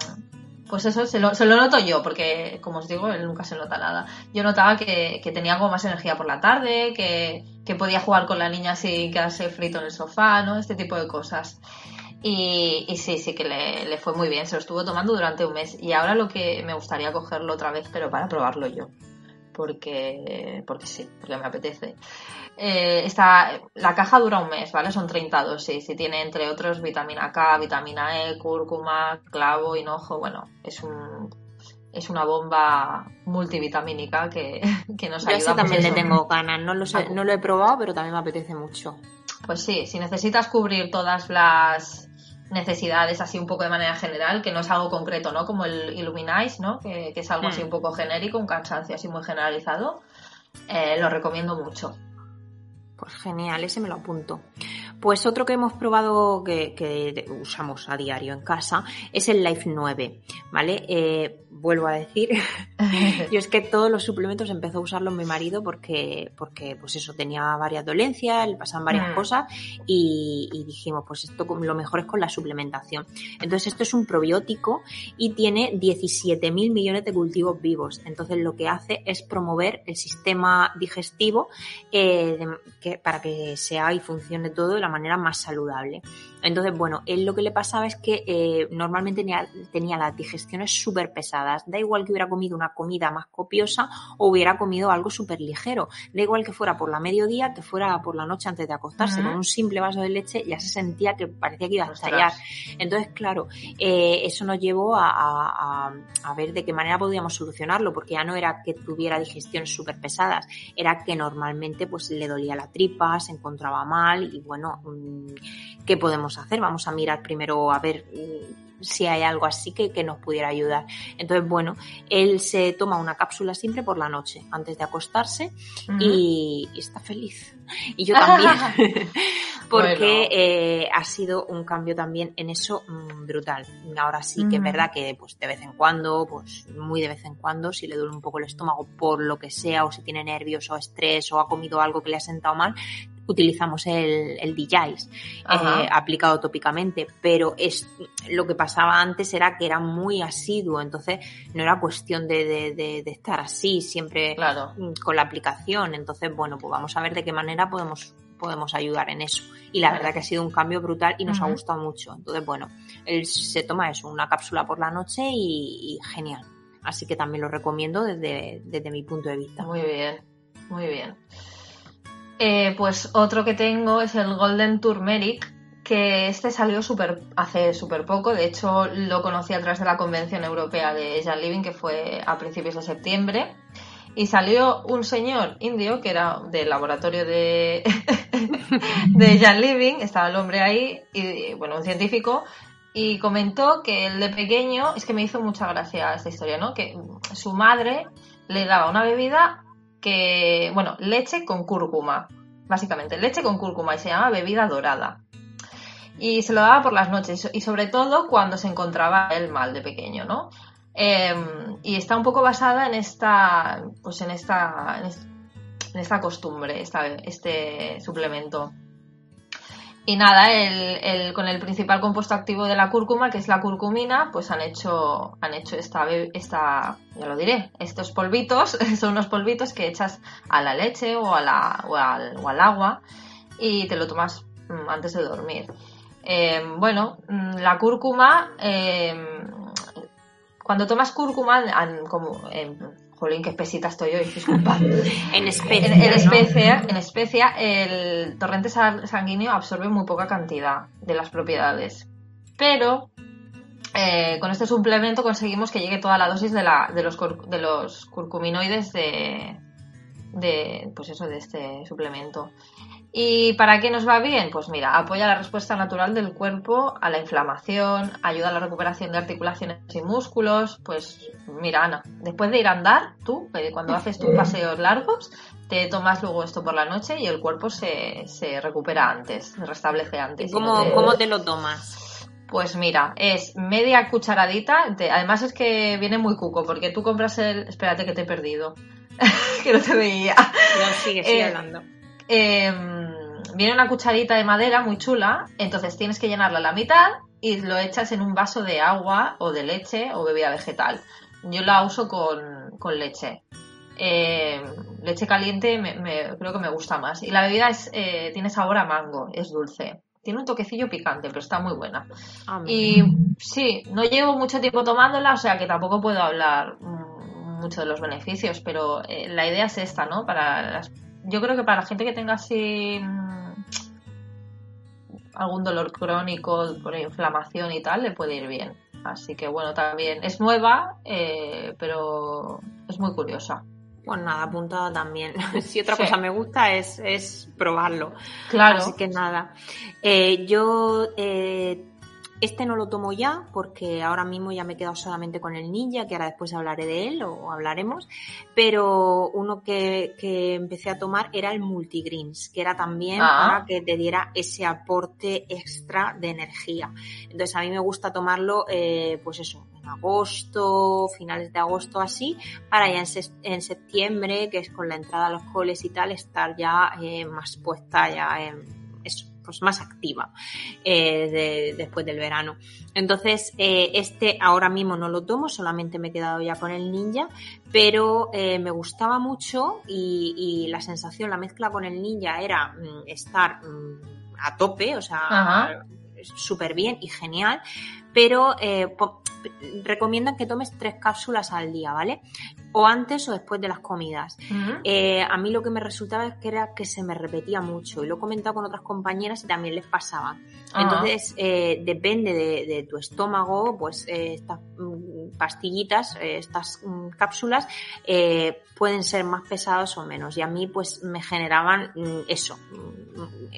pues eso se lo, se lo, noto yo, porque como os digo, él nunca se nota nada. Yo notaba que, tenía algo más energía por la tarde, que, podía jugar con la niña sin quedarse frito en el sofá, ¿no? Este tipo de cosas. Y, sí, sí que le, le, fue muy bien, se lo estuvo tomando durante un mes. Y ahora lo que me gustaría cogerlo otra vez, pero para probarlo yo. Porque, porque sí, porque me apetece. Eh, la caja dura un mes, ¿vale? Son 30 dosis y tiene entre otros vitamina K, vitamina E, cúrcuma, clavo, hinojo, bueno, es un es una bomba multivitamínica que, que nos ayuda. Yo también le tengo ganas, no lo, sé, no lo he probado, pero también me apetece mucho. Pues sí, si necesitas cubrir todas las necesidades así un poco de manera general, que no es algo concreto, ¿no? Como el Illuminize, ¿no? Que, es algo así un poco genérico, un cansancio así muy generalizado, eh, lo recomiendo mucho. Pues genial, ese me lo apunto. Pues otro que hemos probado que, usamos a diario en casa es el Life 9, ¿vale? Eh, vuelvo a decir, (laughs) yo es que todos los suplementos empezó a usarlos mi marido porque, porque pues eso, tenía varias dolencias, le pasaban varias mm. cosas y, dijimos, pues esto lo mejor es con la suplementación. Entonces esto es un probiótico y tiene 17.000 millones de cultivos vivos. Entonces lo que hace es promover el sistema digestivo eh, que, para que sea y funcione todo de la manera más saludable. Entonces, bueno, él lo que le pasaba es que eh, normalmente tenía, tenía las digestiones súper pesadas. Da igual que hubiera comido una comida más copiosa o hubiera comido algo súper ligero. Da igual que fuera por la mediodía, que fuera por la noche antes de acostarse. Con un simple vaso de leche ya se sentía que parecía que iba a estallar. Entonces, claro, eh, eso nos llevó a, a, ver de qué manera podíamos solucionarlo, porque ya no era que tuviera digestiones súper pesadas, era que normalmente pues le dolía la tripa, se encontraba mal y bueno, mm, ¿qué podemos hacer? Vamos a mirar primero a ver mm, si hay algo así que, que, nos pudiera ayudar. Entonces, bueno, él se toma una cápsula siempre por la noche, antes de acostarse, y, está feliz. Y yo también, (laughs) (laughs) porque eh, ha sido un cambio también en eso mm, brutal. Ahora sí que es verdad que pues de vez en cuando, pues muy de vez en cuando, si le duele un poco el estómago por lo que sea, o si tiene nervios o estrés, o ha comido algo que le ha sentado mal, utilizamos el, el DJIs eh, aplicado tópicamente, pero es lo que pasaba antes era que era muy asiduo, entonces no era cuestión de, de, de, estar así siempre con la aplicación, entonces bueno, pues vamos a ver de qué manera podemos podemos ayudar en eso. Y la verdad que ha sido un cambio brutal y nos ha gustado mucho. Entonces, bueno, él se toma eso, una cápsula por la noche y, y genial. Así que también lo recomiendo desde, desde mi punto de vista. Muy bien, muy bien. Eh, pues otro que tengo es el Golden Turmeric, que este salió hace súper poco. De hecho, lo conocí a través de la Convención Europea de Jan Living, que fue a principios de septiembre. Y salió un señor indio que era del laboratorio de, (laughs) de Jan Living, estaba el hombre ahí, y bueno, un científico, y comentó que el de pequeño, es que me hizo mucha gracia esta historia, ¿no? Que su madre le daba una bebida que, bueno, leche con cúrcuma, básicamente, leche con cúrcuma y se llama bebida dorada. Y se lo daba por las noches y sobre todo cuando se encontraba el mal de pequeño, ¿no? Em, y está un poco basada en esta, pues en esta, en esta costumbre, esta, este suplemento. Y nada, el, con el principal compuesto activo de la cúrcuma, que es la curcumina, pues han hecho, han hecho esta, esta, ya lo diré, estos polvitos, (laughs) son unos polvitos que echas a la leche o, a la, o, al, o al agua y te lo tomas mm, antes de dormir. Em, bueno, mm, la cúrcuma, em, cuando tomas cúrcuma, como, em, Jolín, qué espesita estoy hoy, disculpad. (laughs) en especia. En, en, especia, el torrente sanguíneo absorbe muy poca cantidad de las propiedades. Pero eh, con este suplemento conseguimos que llegue toda la dosis de, la, de, los, de los curcuminoides de, de, pues eso, de este suplemento. ¿Y para qué nos va bien? Pues mira, apoya la respuesta natural del cuerpo a la inflamación, ayuda a la recuperación de articulaciones y músculos. Pues mira, Ana, después de ir a andar, tú, cuando haces tus paseos largos, te tomas luego esto por la noche y el cuerpo se, se recupera antes, se restablece antes. ¿Y cómo, te... ¿Cómo te lo tomas? Pues mira, es media cucharadita. además es que viene muy cuco, porque tú compras el. Espérate que te he perdido. (laughs) que no te veía. No, sigue, sigue eh, hablando. Eh, viene una cucharita de madera muy chula, entonces tienes que llenarla a la mitad y lo echas en un vaso de agua o de leche o bebida vegetal. Yo la uso con, con leche. Eh, leche caliente me, creo que me gusta más. Y la bebida es, eh, tiene sabor a mango, es dulce. Tiene un toquecillo picante, pero está muy buena. Ah, y sí, no llevo mucho tiempo tomándola, o sea que tampoco puedo hablar mm, mucho de los beneficios, pero eh, la idea es esta, ¿no? Para las yo creo que para la gente que tenga así mm, algún dolor crónico por inflamación y tal, le puede ir bien. Así que bueno, también es nueva, eh, pero es muy curiosa. Pues nada, apuntada también. (laughs) si otra cosa me gusta es, es probarlo. Claro. Así que nada. Eh, yo eh, este no lo tomo ya porque ahora mismo ya me he quedado solamente con el ninja, que ahora después hablaré de él o hablaremos, pero uno que, empecé a tomar era el multigreens, que era también ah. para que te diera ese aporte extra de energía. Entonces a mí me gusta tomarlo, eh, pues eso, en agosto, finales de agosto así, para ya en, septiembre, que es con la entrada a los coles y tal, estar ya eh, más puesta ya en eso pues más activa eh, después del verano. Entonces, eh, este ahora mismo no lo tomo, solamente me he quedado ya con el ninja, pero eh, me gustaba mucho y, la sensación, la mezcla con el ninja era mm, estar mm, a tope, o sea, súper bien y genial, pero recomiendan que tomes tres cápsulas al día, ¿vale? O antes o después de las comidas. Eh, a mí lo que me resultaba es que era que se me repetía mucho y lo he comentado con otras compañeras y también les pasaba. Ah. Entonces, eh, depende de, tu estómago, pues eh, estas mm, pastillitas, estas mm, cápsulas, pueden ser más pesadas o menos. Y a mí, pues, me generaban mm, eso,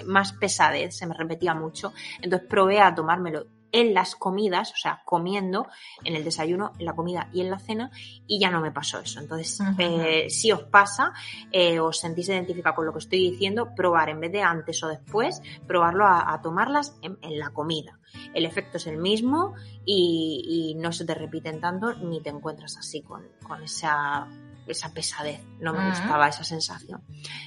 más pesadez, se me repetía mucho. Entonces, probé a tomármelo en las comidas, o sea, comiendo, en el desayuno, en la comida y en la cena, y ya no me pasó eso. Entonces, eh, si os pasa, eh, os sentís identificado con lo que estoy diciendo, probar en vez de antes o después, probarlo a, tomarlas en, la comida. El efecto es el mismo y, no se te repiten tanto ni te encuentras así con, con esa esa pesadez, no me gustaba esa sensación.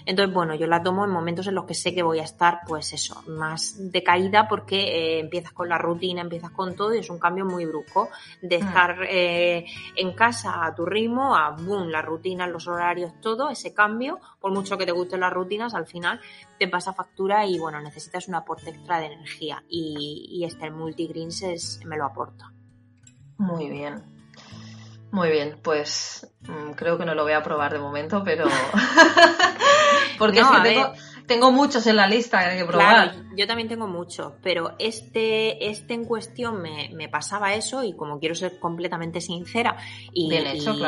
Entonces, bueno, yo la tomo en momentos en los que sé que voy a estar, pues eso, más decaída porque eh, empiezas con la rutina, empiezas con todo y es un cambio muy brusco de mm. estar eh, en casa a tu ritmo, a boom, la rutina, los horarios, todo, ese cambio, por mucho que te gusten las rutinas, al final te pasa factura y bueno, necesitas un aporte extra de energía y, y este el multigreens me lo aporta. Muy bien. Muy bien, pues mm, creo que no lo voy a probar de momento, pero (laughs) porque es que tengo, tengo, muchos en la lista que hay que probar. yo también tengo muchos, pero este, este en cuestión me, me, pasaba eso y como quiero ser completamente sincera y,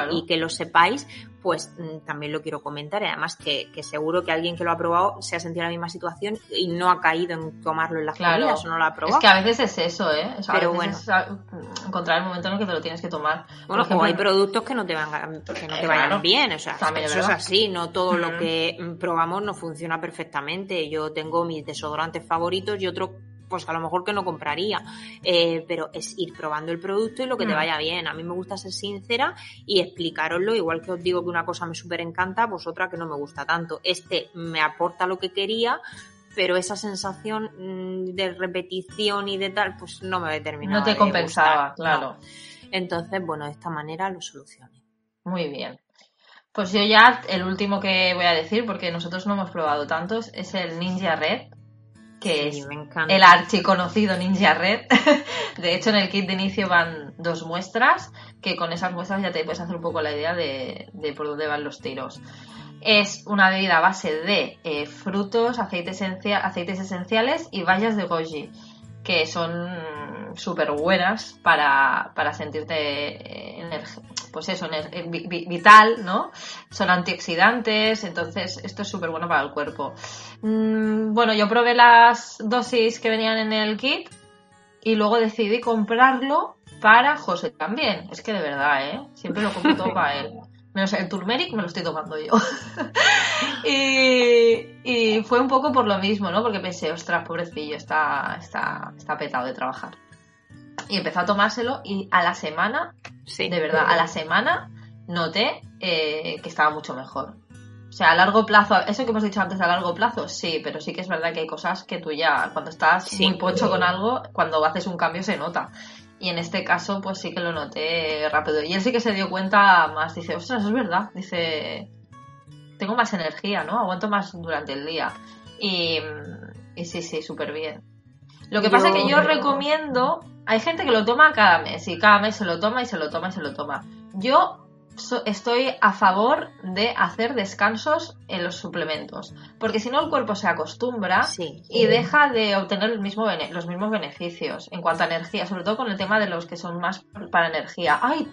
y que lo sepáis, pues mm, también lo quiero comentar. Y además que, seguro que alguien que lo ha probado se ha sentido en la misma situación y no ha caído en tomarlo en las comidas o no lo ha probado. Es que a veces es eso, ¿eh? Pero bueno. encontrar el momento en el que te lo tienes que tomar. Bueno, como hay productos que no te, van, que no te vayan bien, o sea, eso es así, no todo lo que mm, probamos no funciona perfectamente. Yo tengo mis desodorantes favoritos y otro pues a lo mejor que no compraría, eh, pero es ir probando el producto y lo que te mm. vaya bien. A mí me gusta ser sincera y explicaroslo, igual que os digo que una cosa me súper encanta, pues otra que no me gusta tanto. Este me aporta lo que quería, pero esa sensación mm, de repetición y de tal, pues no me determinado. No te compensaba, claro. Entonces, bueno, de esta manera lo solucioné. Muy bien. Pues yo ya, el último que voy a decir, porque nosotros no hemos probado tantos, es el Ninja Red, que es el archiconocido Ninja Red. (laughs) de hecho, en el kit de inicio van dos muestras, que con esas muestras ya te puedes hacer un poco la idea de, por dónde van los tiros. Es una bebida a base de eh, frutos, aceites, aceites esenciales y bayas de goji, que son súper buenas para, para sentirte pues eso, vital, ¿no? Son antioxidantes, entonces esto es súper bueno para el cuerpo. Mm, bueno, yo probé las dosis que venían en el kit y luego decidí comprarlo para José también. Es que de verdad, ¿eh? Siempre lo compro todo para él. Menos el turmeric me lo estoy tomando yo. (laughs) y, fue un poco por lo mismo, ¿no? Porque pensé, ostras, pobrecillo, está, está, está petado de trabajar. Y empezó a tomárselo y a la semana, sí. de verdad, a la semana noté eh, que estaba mucho mejor. O sea, a largo plazo, eso que hemos dicho antes a largo plazo, sí, pero sí que es verdad que hay cosas que tú ya, cuando estás muy pocho con algo, cuando haces un cambio se nota. Y en este caso, pues sí que lo noté rápido. Y él sí que se dio cuenta más, dice, ostras, es verdad. Dice, tengo más energía, ¿no? Aguanto más durante el día. Y, sí, sí, súper bien. Lo que pasa es que yo recomiendo, hay gente que lo toma cada mes y cada mes se lo toma y se lo toma y se lo toma. Yo estoy a favor de hacer descansos en los suplementos, porque si no el cuerpo se acostumbra y deja de obtener el mismo los mismos beneficios en cuanto a energía, sobre todo con el tema de los que son más para energía. ¡Ay!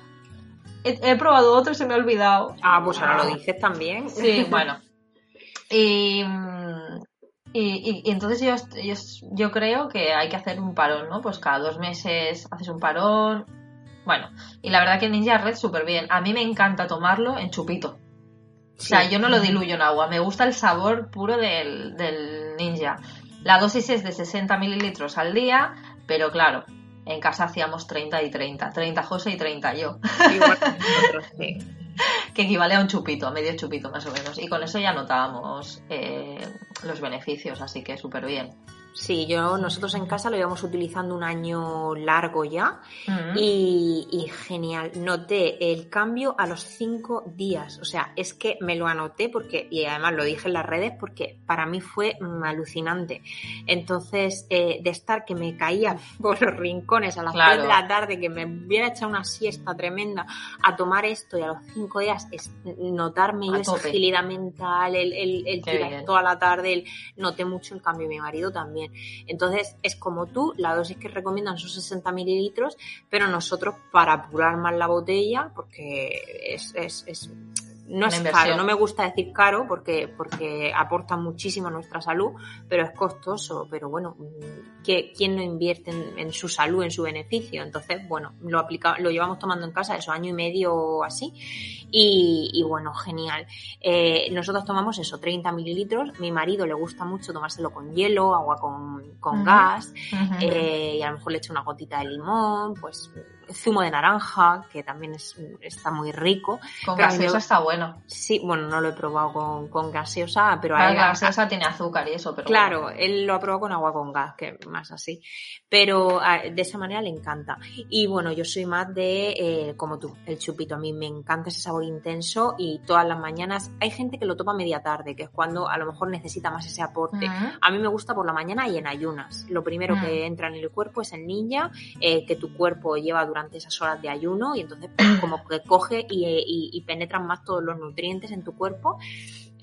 He, probado otro y se me ha olvidado. Ah, pues ahora lo dices también. Sí, bueno. (laughs) Y, y, entonces yo, yo, yo creo que hay que hacer un parón, ¿no? Pues cada dos meses haces un parón, bueno, y la verdad que Ninja Red súper bien. A mí me encanta tomarlo en chupito. O sea, yo no lo diluyo en agua. Me gusta el sabor puro del, Ninja. La dosis es de 60 mililitros al día, pero claro, en casa hacíamos 30 y 30. 30 José y 30 yo. Igual que nosotros, sí. (laughs) (laughs) que equivale a un chupito, a medio chupito más o menos. Y con eso ya notábamos eh, los beneficios, así que súper bien. Sí, yo nosotros en casa lo llevamos utilizando un año largo ya y, genial. Noté el cambio a los cinco días. O sea, es que me lo anoté porque, y además lo dije en las redes porque para mí fue alucinante. Entonces, eh, de estar que me caía (laughs) por los rincones a las de la tarde, que me hubiera echado una siesta tremenda a tomar esto y a los cinco días es notarme yo esa agilidad mental, el, el, el tirar toda la tarde, el, noté mucho el cambio. Mi marido también entonces, es como tú, la dosis que recomiendan son 60 mililitros, pero nosotros para apurar más la botella, porque es, no es caro, no me gusta decir caro porque, porque aporta muchísimo a nuestra salud, pero es costoso. Pero bueno, ¿quién no invierte en, su salud, en su beneficio? Entonces, bueno, lo, aplica, lo llevamos tomando en casa eso, año y medio así. Y, bueno, genial. Eh, nosotros tomamos eso, 30 mililitros. Mi marido le gusta mucho tomárselo con hielo, agua con, con gas, eh, y a lo mejor le echa una gotita de limón, pues zumo de naranja, que también es, está muy rico. Con gaseosa está bueno. Sí, bueno, no lo he probado con, con gaseosa, pero... La gaseosa tiene azúcar y eso, pero... Claro, él lo ha probado con agua con gas, que más así. Pero de esa manera le encanta. Y bueno, yo soy más de, eh, como tú, el chupito. A mí me encanta ese sabor intenso y todas las mañanas hay gente que lo toma media tarde, que es cuando a lo mejor necesita más ese aporte. A mí me gusta por la mañana y en ayunas. Lo primero que entra en el cuerpo es el ninja, eh, que tu cuerpo lleva durante esas horas de ayuno y entonces pues, como que coge y, y, y penetran más todos los nutrientes en tu cuerpo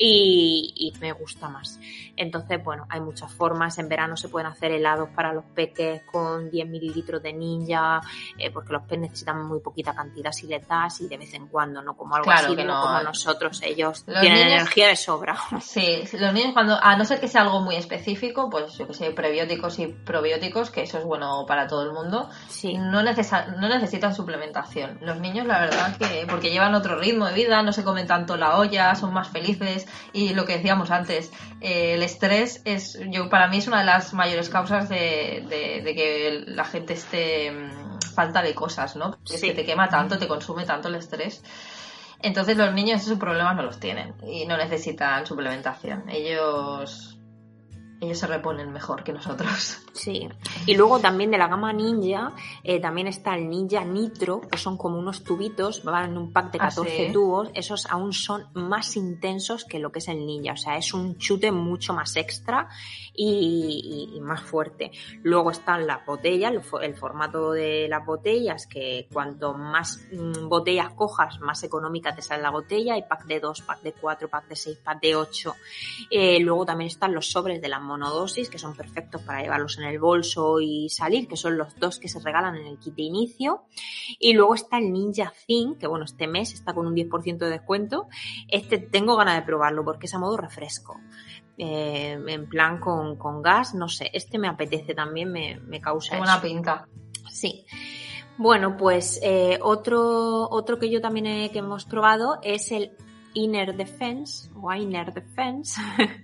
y, me gusta más. Entonces, bueno, hay muchas formas. En verano se pueden hacer helados para los peques con 10 mililitros de ninja, eh, porque los peques necesitan muy poquita cantidad si les das y de vez en cuando, no como algo así, no, como nosotros. Ellos tienen energía de sobra. Sí, los niños cuando, a no ser que sea algo muy específico, pues yo que sé, prebióticos y probióticos, que eso es bueno para todo el mundo, sí. no, no necesitan suplementación. Los niños, la verdad, que porque llevan otro ritmo de vida, no se comen tanto la olla, son más felices, y lo que decíamos antes, eh, el estrés es, yo para mí es una de las mayores causas de, que la gente esté mm, falta de cosas, ¿no? Es que te quema tanto, te consume tanto el estrés. Entonces los niños esos problemas no los tienen y no necesitan suplementación. Ellos ellos se reponen mejor que nosotros. (laughs) Sí. Y luego también de la gama Ninja, eh, también está el Ninja Nitro, que son como unos tubitos, van en un pack de 14 ah, tubos. Esos aún son más intensos que lo que es el Ninja. O sea, es un chute mucho más extra y, más fuerte. Luego están las botellas, el, formato de las botellas, que cuanto más mm, botellas cojas, más económica te sale la botella. Hay pack de 2, pack de 4, pack de 6, pack de 8. Eh, luego también están los sobres de las monodosis, que son perfectos para llevarlos en el bolso y salir, que son los dos que se regalan en el kit de inicio. Y luego está el Ninja Thin, que bueno, este mes está con un 10% de descuento. Este tengo ganas de probarlo porque es a modo refresco. Eh, en plan con, con, gas, no sé, este me apetece también, me, me causa... Buena pinta. Sí. Bueno, pues eh, otro, otro que yo también he, que hemos probado es el Inner Defense o Inner Defense. (laughs)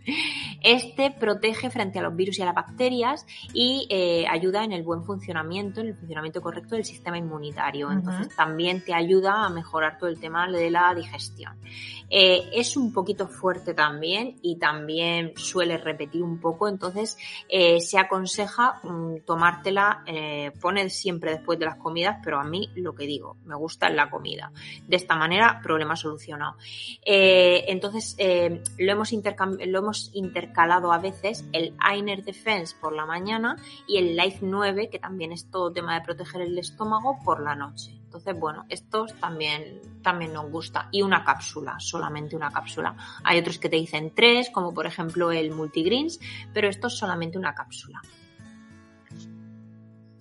Este protege frente a los virus y a las bacterias y eh, ayuda en el buen funcionamiento, en el funcionamiento correcto del sistema inmunitario. Entonces también te ayuda a mejorar todo el tema de la digestión. Eh, es un poquito fuerte también y también suele repetir un poco, entonces eh, se aconseja mm, tomártela, poner siempre después de las comidas, pero a mí lo que digo, me gusta la comida. De esta manera, problema solucionado. Entonces, lo, hemos lo hemos intercalado a veces el Einer Defense por la mañana y el Life 9, que también es todo tema de proteger el estómago, por la noche. Entonces, bueno, estos también, también nos gusta. Y una cápsula, solamente una cápsula. Hay otros que te dicen tres, como por ejemplo el Multigreens, pero esto es solamente una cápsula.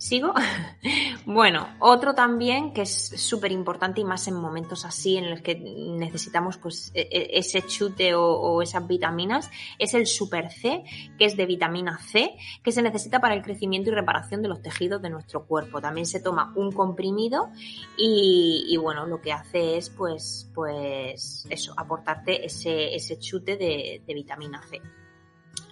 ¿Sigo? (laughs) bueno, otro también que es súper importante y más en momentos así en los que necesitamos pues e, e, ese chute o, esas vitaminas es el Super C, que es de vitamina C, que se necesita para el crecimiento y reparación de los tejidos de nuestro cuerpo. También se toma un comprimido y, bueno, lo que hace es pues, pues eso, aportarte ese, ese chute de vitamina C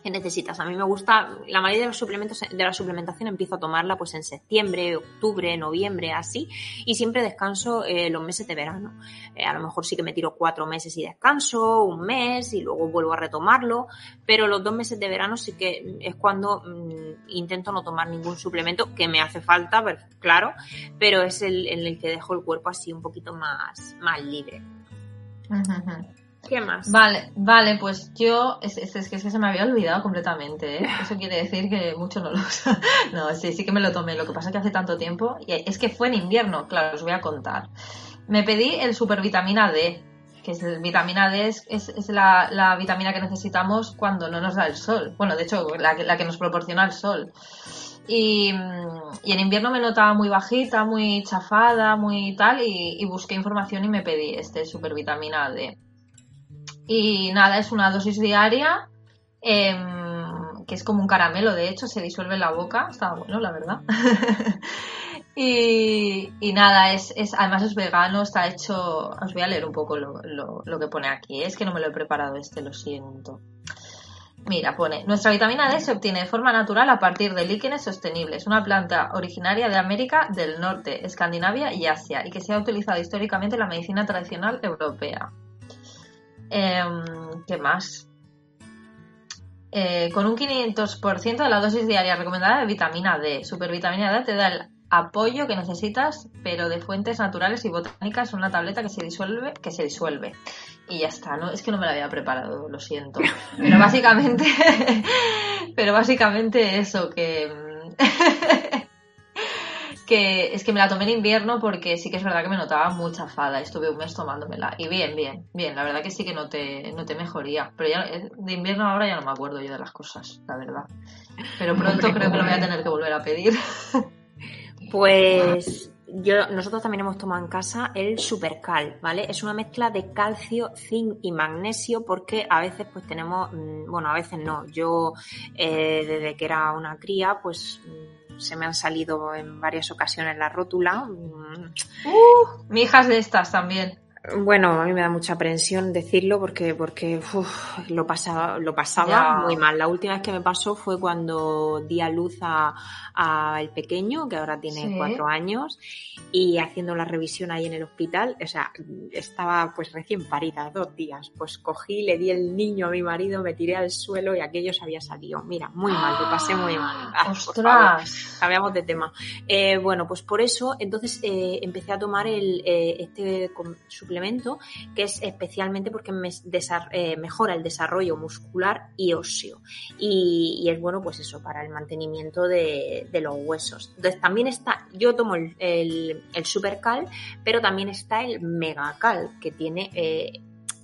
que necesitas. A mí me gusta, la mayoría de los suplementos, de la suplementación empiezo a tomarla pues en septiembre, octubre, noviembre, así, y siempre descanso eh, los meses de verano. Eh, a lo mejor sí que me tiro cuatro meses y descanso, un mes, y luego vuelvo a retomarlo, pero los dos meses de verano sí que es cuando mm, intento no tomar ningún suplemento que me hace falta, claro, pero es el en el que dejo el cuerpo así un poquito más, más libre. ¿Qué más? Vale, vale, pues yo, es, es, es, que se me había olvidado completamente, ¿eh? (laughs) Eso quiere decir que mucho no lo (laughs) No, sí, sí que me lo tomé. Lo que pasa es que hace tanto tiempo, y es que fue en invierno, claro, os voy a contar. Me pedí el supervitamina D, que es el vitamina D es, es, la, la, vitamina que necesitamos cuando no nos da el sol. Bueno, de hecho, la, la que nos proporciona el sol. Y, y, en invierno me notaba muy bajita, muy chafada, muy tal, y, y busqué información y me pedí este supervitamina D. Y nada, es una dosis diaria, em, que es como un caramelo, de hecho, se disuelve en la boca, está bueno, la verdad. (laughs) y, nada, es, es, además es vegano, está hecho, os voy a leer un poco lo, lo, que pone aquí, es que no me lo he preparado este, lo siento. Mira, pone, nuestra vitamina D se obtiene de forma natural a partir de líquenes sostenibles, una planta originaria de América del Norte, Escandinavia y Asia, y que se ha utilizado históricamente en la medicina tradicional europea. Em, ¿Qué más? Eh, con un 500% de la dosis diaria recomendada de vitamina D. Supervitamina D te da el apoyo que necesitas, pero de fuentes naturales y botánicas, una tableta que se disuelve, que se disuelve. Y ya está, ¿no? Es que no me la había preparado, lo siento. Pero básicamente, (laughs) pero básicamente eso, que (laughs) que es que me la tomé en invierno porque sí que es verdad que me notaba mucha fada. Estuve un mes tomándomela. Y bien, bien, bien. La verdad que sí que no te, no te mejoría. Pero ya eh, de invierno ahora ya no me acuerdo yo de las cosas, la verdad. Pero pronto creo que lo voy a tener que volver a pedir. (laughs) Pues yo, nosotros también hemos tomado en casa el Supercal, ¿vale? Es una mezcla de calcio, zinc y magnesio porque a veces pues tenemos, mm, bueno, a veces no. Yo eh, desde que era una cría pues se me han salido en varias ocasiones la rótula. Uh, mi hija es de estas también. Bueno, a mí me da mucha aprensión decirlo porque, porque lo pasaba, lo pasaba muy mal. La última vez que me pasó fue cuando di a luz a, el pequeño, que ahora tiene cuatro años, y haciendo la revisión ahí en el hospital, o sea, estaba pues recién parida, dos días. Pues cogí, le di el niño a mi marido, me tiré al suelo y aquello se había salido. Mira, muy mal, lo pasé muy mal. Ah, ¡Ostras! Cambiamos de tema. Eh, bueno, pues por eso, entonces eh, empecé a tomar el, eh, este suplemento, que es especialmente porque eh, mejora el desarrollo muscular y óseo. Y, es bueno, pues eso, para el mantenimiento de, los huesos. Entonces también está, yo tomo el, el, Supercal, pero también está el Megacal, que tiene... Eh,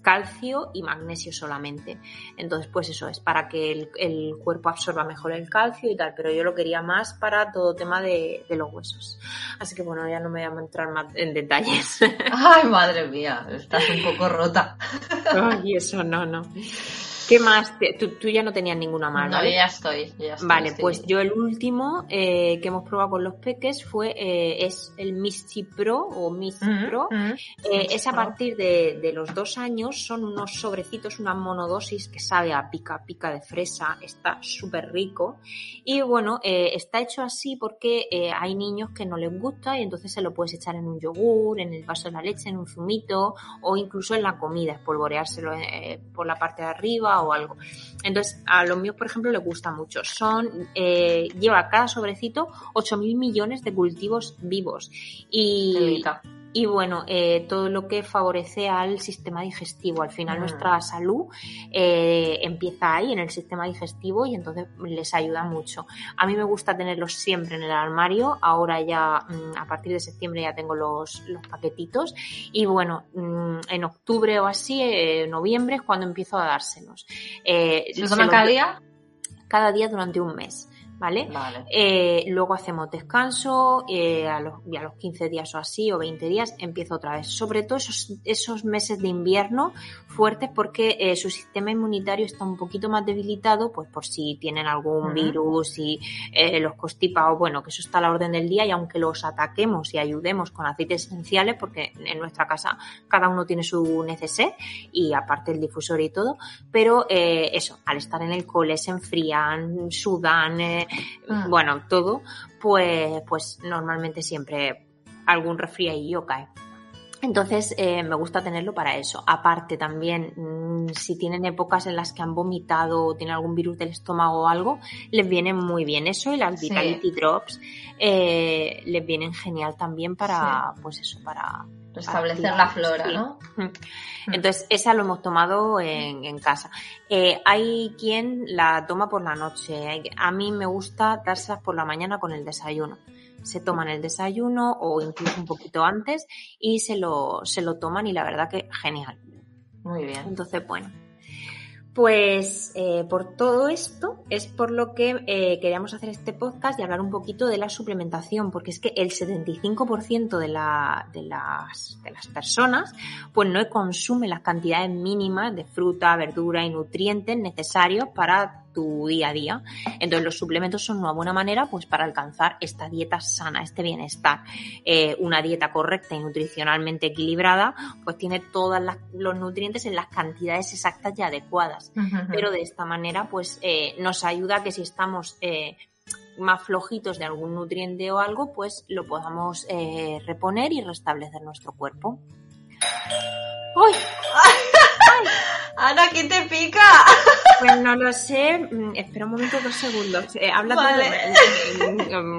calcio y magnesio solamente. Entonces, pues eso es para que el, cuerpo absorba mejor el calcio y tal, pero yo lo quería más para todo tema de, los huesos. Así que bueno, ya no me voy a entrar más en detalles. (laughs) Ay, madre mía, estás un poco rota. Ay, eso no, no. ¿Qué más? Tú, ya no tenías ninguna más, ¿vale? No, ya estoy. vale, pues yo el último eh, que hemos probado con los peques fue eh, es el Misty Pro o Misty Pro. Eh, es a partir de, los dos años, son unos sobrecitos, una monodosis que sabe a pica pica de fresa, está súper rico. Y bueno, está hecho así porque hay niños que no les gusta y entonces se lo puedes echar en un yogur, en el vaso de la leche, en un zumito o incluso en la comida, espolvoreárselo por la parte de arriba o algo. Entonces, a los míos, por ejemplo, les gusta mucho. Son, eh, lleva cada sobrecito 8.000 millones de cultivos vivos. Y, y bueno, eh, todo lo que favorece al sistema digestivo. Al final, mm. nuestra salud eh, empieza ahí, en el sistema digestivo, y entonces les ayuda mucho. A mí me gusta tenerlos siempre en el armario. Ahora ya, mm, a partir de septiembre, ya tengo los, los paquetitos. Y bueno, mm, en octubre o así, eh, noviembre, es cuando empiezo a dárselos. ¿Se toman cada día? Cada día durante un mes. ¿Vale? Eh, luego hacemos descanso, eh, a, los, y a los 15 días o así, o 20 días, empiezo otra vez. Sobre todo esos, esos meses de invierno fuertes porque eh, su sistema inmunitario está un poquito más debilitado, pues por si tienen algún virus y los constipados, bueno, que eso está a la orden del día y aunque los ataquemos y ayudemos con aceites esenciales, porque en nuestra casa cada uno tiene su neceser y aparte el difusor y todo, pero eso, al estar en el cole se enfrían, sudan, Ah. bueno, todo, pues, pues normalmente siempre algún resfriadillo cae. Entonces eh, me gusta tenerlo para eso. Aparte también, mm, si tienen épocas en las que han vomitado o tienen algún virus del estómago o algo, les viene muy bien eso y las Vitality Drops eh, les vienen genial también para, pues eso, para... Restablecer la flora, ¿no? (laughs) Entonces, esa lo hemos tomado en, casa. Eh, hay quien la toma por la noche. A mí me gusta dárselas por la mañana con el desayuno se toman el desayuno o incluso un poquito antes y se lo, se lo toman y la verdad que genial. Muy bien. Entonces, bueno. Pues eh, por todo esto es por lo que eh, queríamos hacer este podcast y hablar un poquito de la suplementación, porque es que el 75% de, la, de, las, de las personas pues no consume las cantidades mínimas de fruta, verdura y nutrientes necesarios para tu día a día. Entonces los suplementos son una buena manera pues para alcanzar esta dieta sana, este bienestar. Eh, una dieta correcta y nutricionalmente equilibrada pues tiene todos los nutrientes en las cantidades exactas y adecuadas. Pero de esta manera pues eh, nos ayuda a que si estamos eh, más flojitos de algún nutriente o algo, pues lo podamos reponer y restablecer nuestro cuerpo. ¡Uy! Ana, ¿quién te pica? Pues no lo sé. Mm, espera un momento, dos segundos. Eh, habla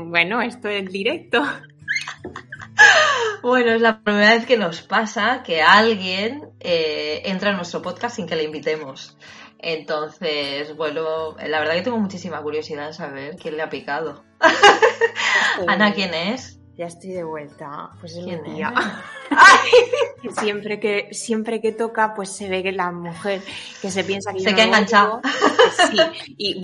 Bueno, esto es directo. Bueno, es la primera vez que nos pasa que alguien eh, entra en nuestro podcast sin que le invitemos. Entonces, bueno, la verdad que tengo muchísima curiosidad de saber quién le ha picado. Ana, ¿quién es? Ya estoy de vuelta. Pues es mi tía. (laughs) siempre que siempre que toca, pues se ve que la mujer que se piensa que se queda enganchada. sí, y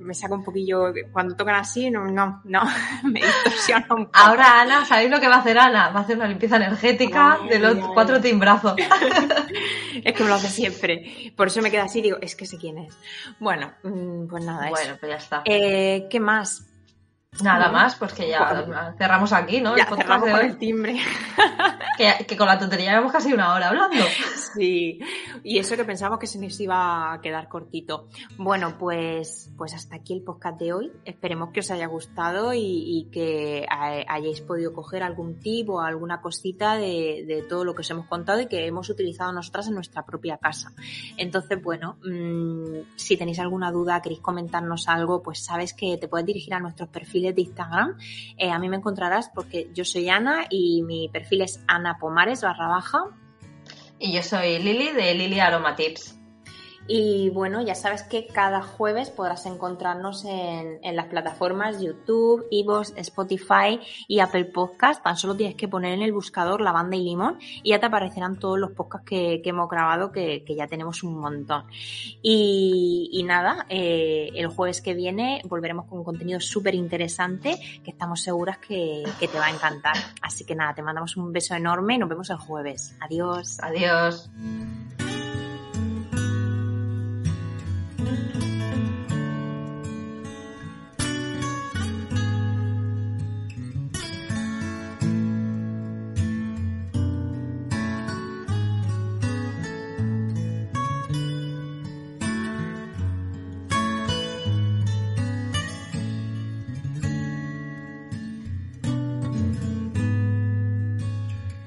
me saca un poquillo cuando tocan así, no, no, no, (laughs) me distorsiona un poco. Ahora Ana, ¿sabéis lo que va a hacer Ana? Va a hacer una limpieza energética de los cuatro timbrazos. (laughs) es que me lo hace siempre. Por eso me queda así, digo, es que sé quién es. Bueno, mm, pues nada, Bueno, pues ya está. Eh, ¿Qué más? Nada más, pues que ya cerramos aquí, ¿no? Ya, el cerramos con el timbre. (laughs) Que, con la tontería llevamos casi una hora hablando. Sí, y eso que pensamos que se nos iba a quedar cortito. Bueno, pues, pues hasta aquí el podcast de hoy. Esperemos que os haya gustado y, que hayáis podido coger algún tip o alguna cosita de, todo lo que os hemos contado y que hemos utilizado nosotras en nuestra propia casa. Entonces, bueno, mm, si tenéis alguna duda, queréis comentarnos algo, pues sabes que te puedes dirigir a nuestros perfiles de Instagram. Eh, a mí me encontrarás porque yo soy Ana y mi perfil es Ana Pomares barra baja. Y yo soy Lili de Lili Aroma Tips. Y bueno, ya sabes que cada jueves podrás encontrarnos en, las plataformas YouTube, Evox, Spotify y Apple Podcast. Tan solo tienes que poner en el buscador la banda y limón y ya te aparecerán todos los podcasts que, hemos grabado, que, ya tenemos un montón. Y, nada, eh, el jueves que viene volveremos con un contenido súper interesante que estamos seguras que, que te va a encantar. Así que nada, te mandamos un beso enorme y nos vemos el jueves. Adiós. Adiós. thank you